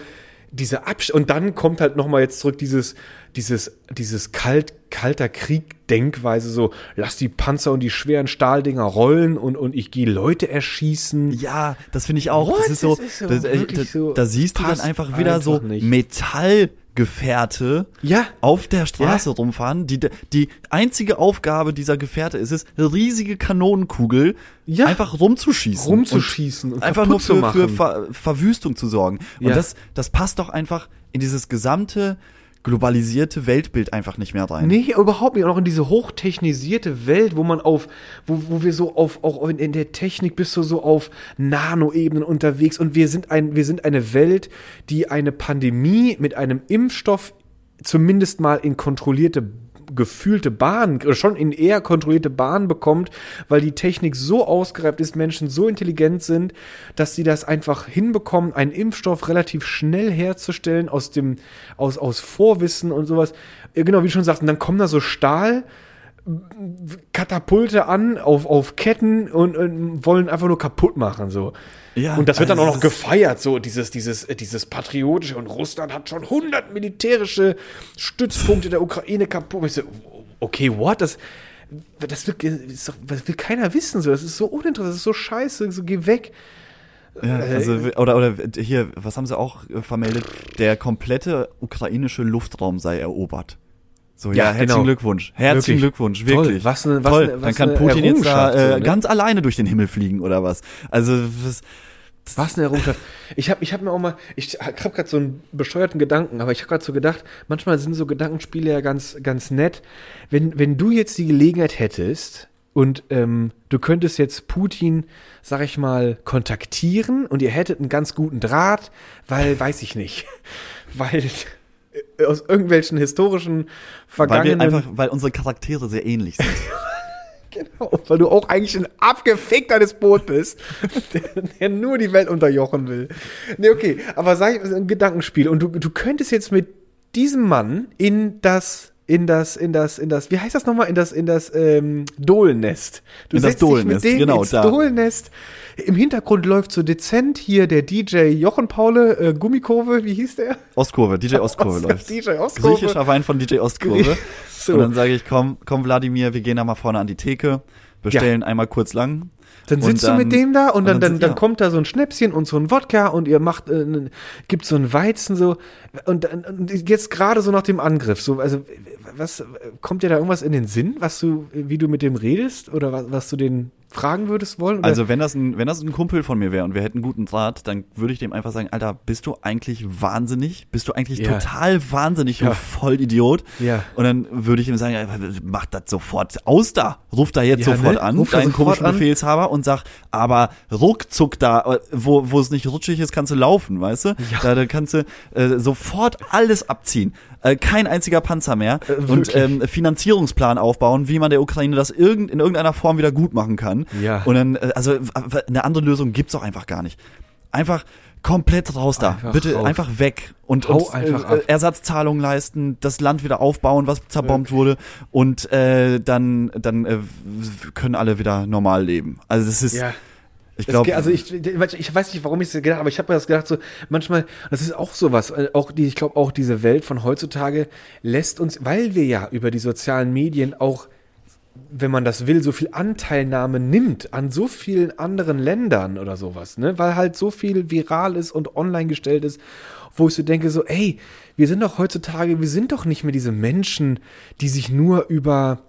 diese Absch und dann kommt halt noch mal jetzt zurück dieses dieses dieses kalt kalter Krieg Denkweise so lass die Panzer und die schweren Stahldinger rollen und und ich gehe Leute erschießen. Ja, das finde ich auch. What? Das ist so, Das ist so das, äh, da, so- da siehst du dann einfach wieder so nicht. Metallgefährte Ja. auf der Straße Ja. rumfahren. Die, die einzige Aufgabe dieser Gefährte ist es, eine riesige Kanonenkugel Ja. einfach rumzuschießen. Rumzuschießen und einfach kaputt nur für, für. Ver Verwüstung zu sorgen. Und das, das passt doch einfach in dieses gesamte globalisierte Weltbild einfach nicht mehr rein. Nee, überhaupt nicht. Und auch in diese hochtechnisierte Welt, wo man auf, wo, wo wir so auf, auch in, in der Technik bist du so auf Nanoebenen unterwegs. Und wir sind ein, wir sind eine Welt, die eine Pandemie mit einem Impfstoff zumindest mal in kontrollierte gefühlte Bahnen, oder schon in eher kontrollierte Bahnen bekommt, weil die Technik so ausgereift ist, Menschen so intelligent sind, dass sie das einfach hinbekommen, einen Impfstoff relativ schnell herzustellen aus dem, aus, aus Vorwissen und sowas. Ja, Genau, wie du schon sagst, und dann kommen da so Stahl, Katapulte an auf, auf Ketten und, und wollen einfach nur kaputt machen, so. Ja, und das wird dann also auch noch das- gefeiert, so dieses, dieses, äh, dieses patriotische. Und Russland hat schon 100 militärische Stützpunkte der Ukraine kaputt. Ich so, okay, what? Das, das, will, das will keiner wissen, so. Das ist so uninteressant, das ist so scheiße, so geh weg. Ja, also, oder, oder hier, was haben sie auch äh, vermeldet? Der komplette ukrainische Luftraum sei erobert. So, ja, Ja, herzlichen genau. Glückwunsch. Herzlichen Wirklich. Glückwunsch, Toll. wirklich. Was eine- was Toll. Dann was kann eine Putin jetzt da äh, so, ne? ganz alleine durch den Himmel fliegen oder was. Also, was, Was eine Errungenschaft. Ich habe ich hab mir auch mal, ich habe gerade so einen bescheuerten Gedanken, aber ich habe gerade so gedacht, manchmal sind so Gedankenspiele ja ganz, ganz nett. Wenn, wenn du jetzt die Gelegenheit hättest und ähm, du könntest jetzt Putin, sag ich mal, kontaktieren und ihr hättet einen ganz guten Draht, weil, weiß ich nicht, weil aus irgendwelchen historischen weil wir vergangenen einfach, weil unsere Charaktere sehr ähnlich sind. Genau, weil du auch eigentlich ein abgefickter Despot bist, der, der nur die Welt unterjochen will. Nee, okay, aber sag ich, ein Gedankenspiel. Und du, du könntest jetzt mit diesem Mann in das, in das, in das, in das, wie heißt das nochmal? In das, in das ähm, Dohlnest. Du In das dem genau, ins da. Dohlnest. Im Hintergrund läuft so dezent hier der DJ Jochen Paule, äh, Gummikurve, wie hieß der? Ostkurve, DJ Ostkurve Ost- läuft. DJ Ostkurve. Griechischer Wein von DJ Ostkurve. So. Und dann sage ich, komm, komm Wladimir, wir gehen da mal vorne an die Theke, bestellen einmal kurz lang. Dann sitzt dann- du mit dem da und, und dann, dann dann, dann ja. kommt da so ein Schnäpschen und so ein Wodka und ihr macht, äh, gibt so ein Weizen so und, und jetzt gerade so nach dem Angriff, so, also was, kommt dir da irgendwas in den Sinn, was du, wie du mit dem redest oder was, was du den fragen würdest wollen? Oder? Also wenn das ein, wenn das ein Kumpel von mir wäre und wir hätten guten Draht, dann würde ich dem einfach sagen, Alter, bist du eigentlich wahnsinnig? Bist du eigentlich Ja. total wahnsinnig, du Ja. Vollidiot? Ja. Und dann würde ich ihm sagen, mach das sofort aus da. Ruf da jetzt Ja, sofort ne? an, Ruf da deinen komischen an. Befehlshaber und sag, aber ruckzuck da, wo, wo es nicht rutschig ist, kannst du laufen, weißt du? Da, da kannst du äh, sofort alles abziehen. Äh, kein einziger Panzer mehr. Äh, und ähm, Finanzierungsplan aufbauen, wie man der Ukraine das irgend, in irgendeiner Form wieder gut machen kann. Ja. Und dann, äh, also eine andere Lösung gibt's doch einfach gar nicht. Einfach komplett raus da. Einfach Bitte raus. einfach weg. Und, und einfach äh. Ersatzzahlungen leisten, das Land wieder aufbauen, was zerbombt wurde. Und äh, dann, dann äh, können alle wieder normal leben. Also das ist, ja. ich glaube, also ich, ich weiß nicht, warum ich es gedacht habe, aber ich habe mir das gedacht, so manchmal, das ist auch sowas, äh, auch die, ich glaube auch diese Welt von heutzutage lässt uns, weil wir ja über die sozialen Medien auch, wenn man das will, so viel Anteilnahme nimmt an so vielen anderen Ländern oder sowas, ne, weil halt so viel viral ist und online gestellt ist, wo ich so denke, so, ey, wir sind doch heutzutage, wir sind doch nicht mehr diese Menschen, die sich nur über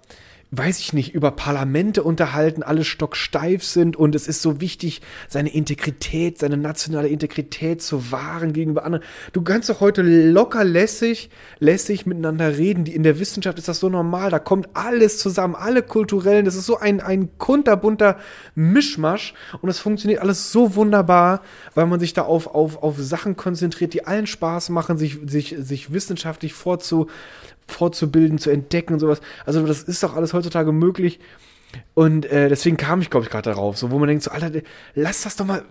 weiß ich nicht, über Parlamente unterhalten, alle stocksteif sind und es ist so wichtig, seine Integrität, seine nationale Integrität zu wahren gegenüber anderen. Du kannst doch heute locker lässig, lässig miteinander reden. Die, in der Wissenschaft ist das so normal, da kommt alles zusammen, alle kulturellen, das ist so ein, ein kunterbunter Mischmasch und es funktioniert alles so wunderbar, weil man sich da auf, auf, auf Sachen konzentriert, die allen Spaß machen, sich, sich, sich wissenschaftlich vorzu, vorzubilden, zu entdecken und sowas. Also das ist doch alles heutzutage möglich. Und äh, deswegen kam ich, glaube ich, gerade darauf, so wo man denkt, so, Alter, lass das doch mal,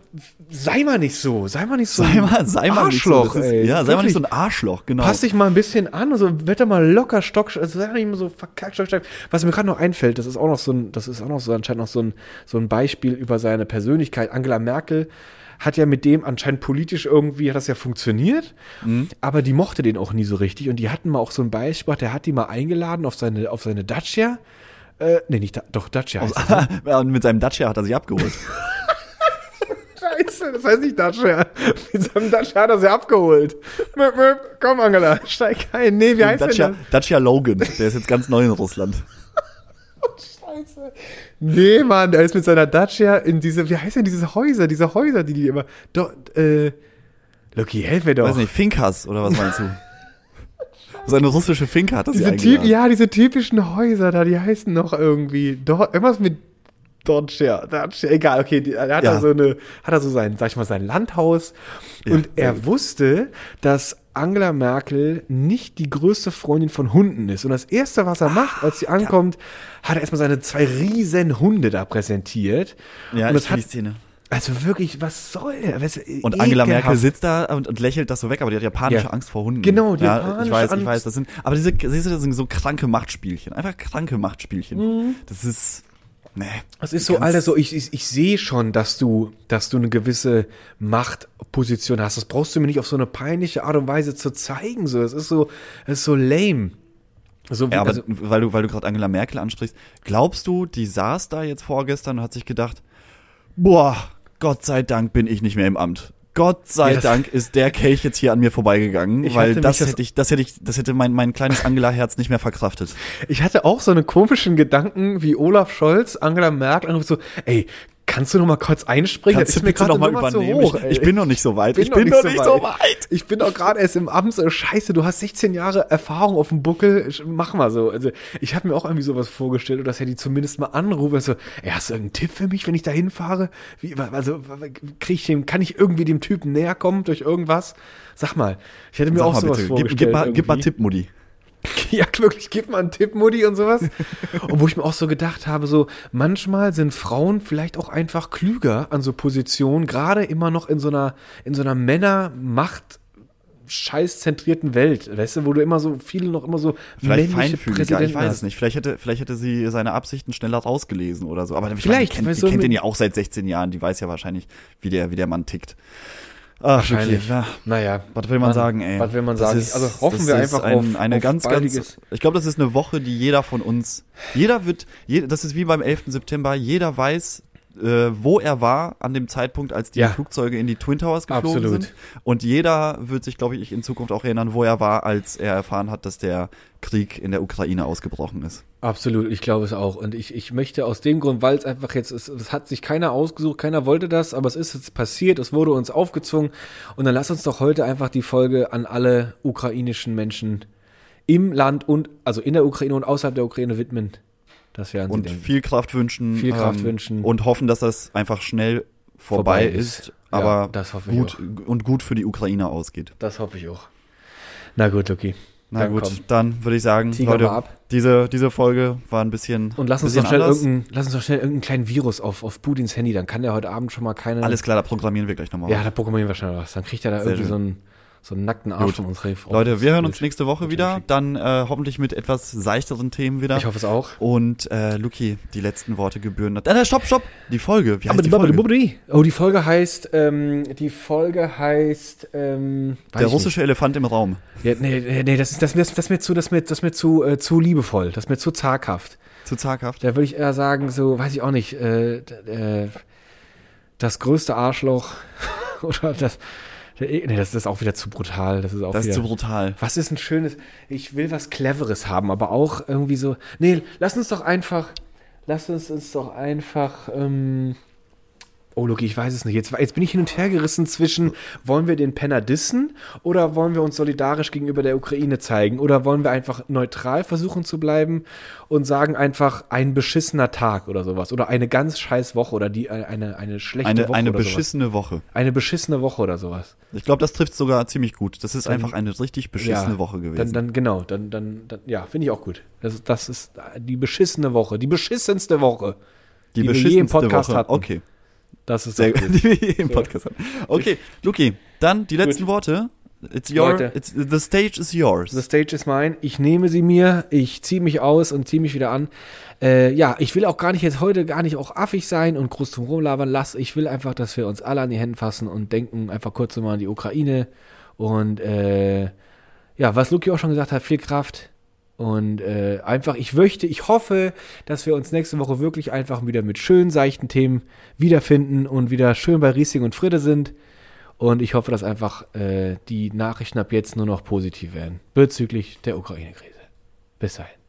sei mal nicht so, sei mal nicht so Sei mal, sei mal Arschloch, nicht so, ist, ey. Ja, sei mal nicht so ein Arschloch, genau. Pass dich mal ein bisschen an, also wird da mal locker stock, also sei nicht immer so verkackt stocksteif. Was mir gerade noch einfällt, das ist auch noch so ein, das ist auch noch so anscheinend noch so ein, so ein Beispiel über seine Persönlichkeit. Angela Merkel hat ja mit dem anscheinend politisch irgendwie, hat das ja funktioniert, aber die mochte den auch nie so richtig und die hatten mal auch so ein Beispiel, der hat die mal eingeladen auf seine, auf seine Dacia, äh, nee, nicht, Da- doch, Dacia heißt das, Ja, und mit seinem Dacia hat er sie abgeholt. Scheiße, das heißt nicht Dacia. Mit seinem Dacia hat er sie abgeholt. Möp, möp, Komm, Angela, steig ein. Nee, wie heißt Dacia, denn das? Dacia Logan, der ist jetzt ganz neu in Russland. Scheiße. Nee, Mann, der ist mit seiner Dacia in diese, wie heißt denn diese Häuser, diese Häuser, die die immer, dort, äh, Loki, helf mir doch. Weiß nicht, Finkas oder was meinst du? Seine russische Finca hat sie diese typ, ja, diese typischen Häuser da, die heißen noch irgendwie, dort, irgendwas mit Dacia, Dacia, egal, okay, die, er hat Ja. da so eine, hat er so sein, sag ich mal, sein Landhaus Ja, und er gut. wusste, dass Angela Merkel nicht die größte Freundin von Hunden ist. Und das erste, was er macht, als sie ankommt, hat er erstmal seine zwei riesen Hunde da präsentiert. Ja, und ich das kenn hat, die Szene. Also wirklich, was soll der? Was, Und Angela Merkel ekelhaft. sitzt da und, und lächelt das so weg, aber die hat japanische Ja. Angst vor Hunden. Genau, die ja, japanische Ich weiß, ich Angst. weiß, das sind, aber diese, siehst du, das sind so kranke Machtspielchen. Einfach kranke Machtspielchen. Das ist, nee. Es ist so, Alter, so ich, ich, ich sehe schon, dass du, dass du eine gewisse Machtposition hast. Das brauchst du mir nicht auf so eine peinliche Art und Weise zu zeigen. So, es ist so, es ist so lame. So, wie- Ja, aber also, weil du, weil du gerade Angela Merkel ansprichst, glaubst du, die saß da jetzt vorgestern und hat sich gedacht, boah, Gott sei Dank bin ich nicht mehr im Amt. Gott sei Ja, Dank ist der Kelch jetzt hier an mir vorbeigegangen, weil das das- hätte ich, das hätte ich, das hätte mein, mein kleines Angela-Herz nicht mehr verkraftet. ich hatte auch so einen komischen Gedanken wie Olaf Scholz, Angela Merkel, und so, ey, kannst du noch mal kurz einspringen? Kannst du bitte grad noch mal übernehmen? hoch, ich, ich bin noch nicht so weit. bin ich noch bin nicht noch so nicht weit. so weit. Ich bin doch gerade erst im Amt so, scheiße, du hast 16 Jahre Erfahrung auf dem Buckel, mach mal so. Also ich habe mir auch irgendwie sowas vorgestellt, oder dass er die zumindest mal anruft, also, ey, hast du irgendeinen Tipp für mich, wenn ich da hinfahre? Wie, also, krieg ich dem, kann ich irgendwie dem Typen näher kommen durch irgendwas? Sag mal, ich hätte mir Sag auch mal sowas bitte, gib, vorgestellt. gib, mal, gib mal. Tipp, Mutti. Ja, wirklich, gib mal einen Tipp, Mutti und sowas. und wo ich mir auch so gedacht habe, so, manchmal sind Frauen vielleicht auch einfach klüger an so Positionen, gerade immer noch in so einer, in so einer Männermacht scheißzentrierten Welt, weißt du, wo du immer so viele noch immer so Vielleicht männliche feinfühliger, ich weiß es nicht. Vielleicht hätte, vielleicht hätte sie seine Absichten schneller rausgelesen oder so. Aber ich meine, Vielleicht, die kennt, die kennt den ja auch seit 16 Jahren. Die weiß ja wahrscheinlich, wie der, wie der Mann tickt. Ach, wirklich, ja. Naja. Was will man Mann, sagen, ey? Was will man Das sagen? ist- also hoffen wir einfach ein, auf, eine auf ganz, ganz. Ich glaube, das ist eine Woche, die jeder von uns, jeder wird, je, das ist wie beim 11. September, jeder weiß, äh, wo er war an dem Zeitpunkt, als die Ja. Flugzeuge in die Twin Towers geflogen Absolut. sind. Und jeder wird sich, glaube ich, in Zukunft auch erinnern, wo er war, als er erfahren hat, dass der Krieg in der Ukraine ausgebrochen ist. Absolut, ich glaube es auch. Und ich, ich möchte aus dem Grund, weil es einfach jetzt ist, es hat sich keiner ausgesucht, keiner wollte das, aber es ist jetzt passiert, es wurde uns aufgezwungen. Und dann lass uns doch heute einfach die Folge an alle ukrainischen Menschen im Land und, also in der Ukraine und außerhalb der Ukraine widmen. Das wären sie Und viel Kraft wünschen. ähm, Viel Kraft wünschen. Und hoffen, dass das einfach schnell vorbei, Vorbei ist, ist. aber Ja, gut und gut für die Ukraine ausgeht. Das hoffe ich auch. Na gut, Lucky. Na Dann gut, komm. dann würde ich sagen, Tiger Leute. Diese, diese Folge war ein bisschen Und lass uns, bisschen doch schnell anders. irgendein, lass uns doch schnell irgendeinen kleinen Virus auf, auf Putins Handy, dann kann der heute Abend schon mal keine. Alles klar, da programmieren wir gleich nochmal. Ja, da programmieren wir schnell was. Dann kriegt er da Sehr irgendwie schön. so einen, so einen nackten Arsch Gut. von uns. Ref- Leute, wir hören uns nächste Woche wieder. Dann äh, hoffentlich mit etwas seichteren Themen wieder. Ich hoffe es auch. Und äh, Luki, die letzten Worte gebühren. Äh, stopp, stopp! Die Folge. Wie heißt die Aber Folge? Oh, die Folge heißt, ähm, die Folge heißt, ähm, Der russische Elefant im Raum. nicht. Ja, nee, nee, nee, das ist, das, das, das mir zu, das mir, das mir zu, äh, zu liebevoll, das ist mir zu zaghaft. Zu zaghaft. Da würde ich eher sagen, so, weiß ich auch nicht, äh, äh, das größte Arschloch oder das, nee, das ist auch wieder zu brutal, das ist auch Das ist wieder, zu brutal. was ist ein schönes, ich will was Cleveres haben, aber auch irgendwie so, nee, lass uns doch einfach, lass uns uns doch einfach, ähm, Oh, Luki, ich weiß es nicht. Jetzt, jetzt bin ich hin und her gerissen zwischen, wollen wir den Penner dissen oder wollen wir uns solidarisch gegenüber der Ukraine zeigen? Oder wollen wir einfach neutral versuchen zu bleiben und sagen einfach ein beschissener Tag oder sowas? Oder eine ganz scheiß Woche oder die, äh, eine, eine schlechte Eine, Woche eine beschissene Woche. sowas. Eine beschissene Woche oder sowas. Ich glaube, das trifft sogar ziemlich gut. Das ist einfach eine richtig beschissene Ja, Woche gewesen. Dann, dann genau, dann, dann, dann ja, finde ich auch gut. Das, das ist die beschissene Woche, die beschissenste Woche. die die wir je im beschissenste Podcast Woche. hatten. Okay, Das ist sehr gut. Die wir hier im Podcast hatten. Okay, Luki, dann die letzten Worte. It's your, Leute. it's, the stage is yours. The stage is mine. Ich nehme sie mir, ich ziehe mich aus und ziehe mich wieder an. Äh, ja, ich will auch gar nicht jetzt heute gar nicht auch affig sein und groß zum Rumlabern lassen. Ich will einfach, dass wir uns alle an die Hände fassen und denken einfach kurz mal an die Ukraine. Und äh, ja, was Luki auch schon gesagt hat, viel Kraft. Und äh, einfach, ich möchte, ich hoffe, dass wir uns nächste Woche wirklich einfach wieder mit schönen, seichten Themen wiederfinden und wieder schön bei Riesing und Friede sind. Und ich hoffe, dass einfach äh, die Nachrichten ab jetzt nur noch positiv werden bezüglich der Ukraine-Krise. Bis dahin.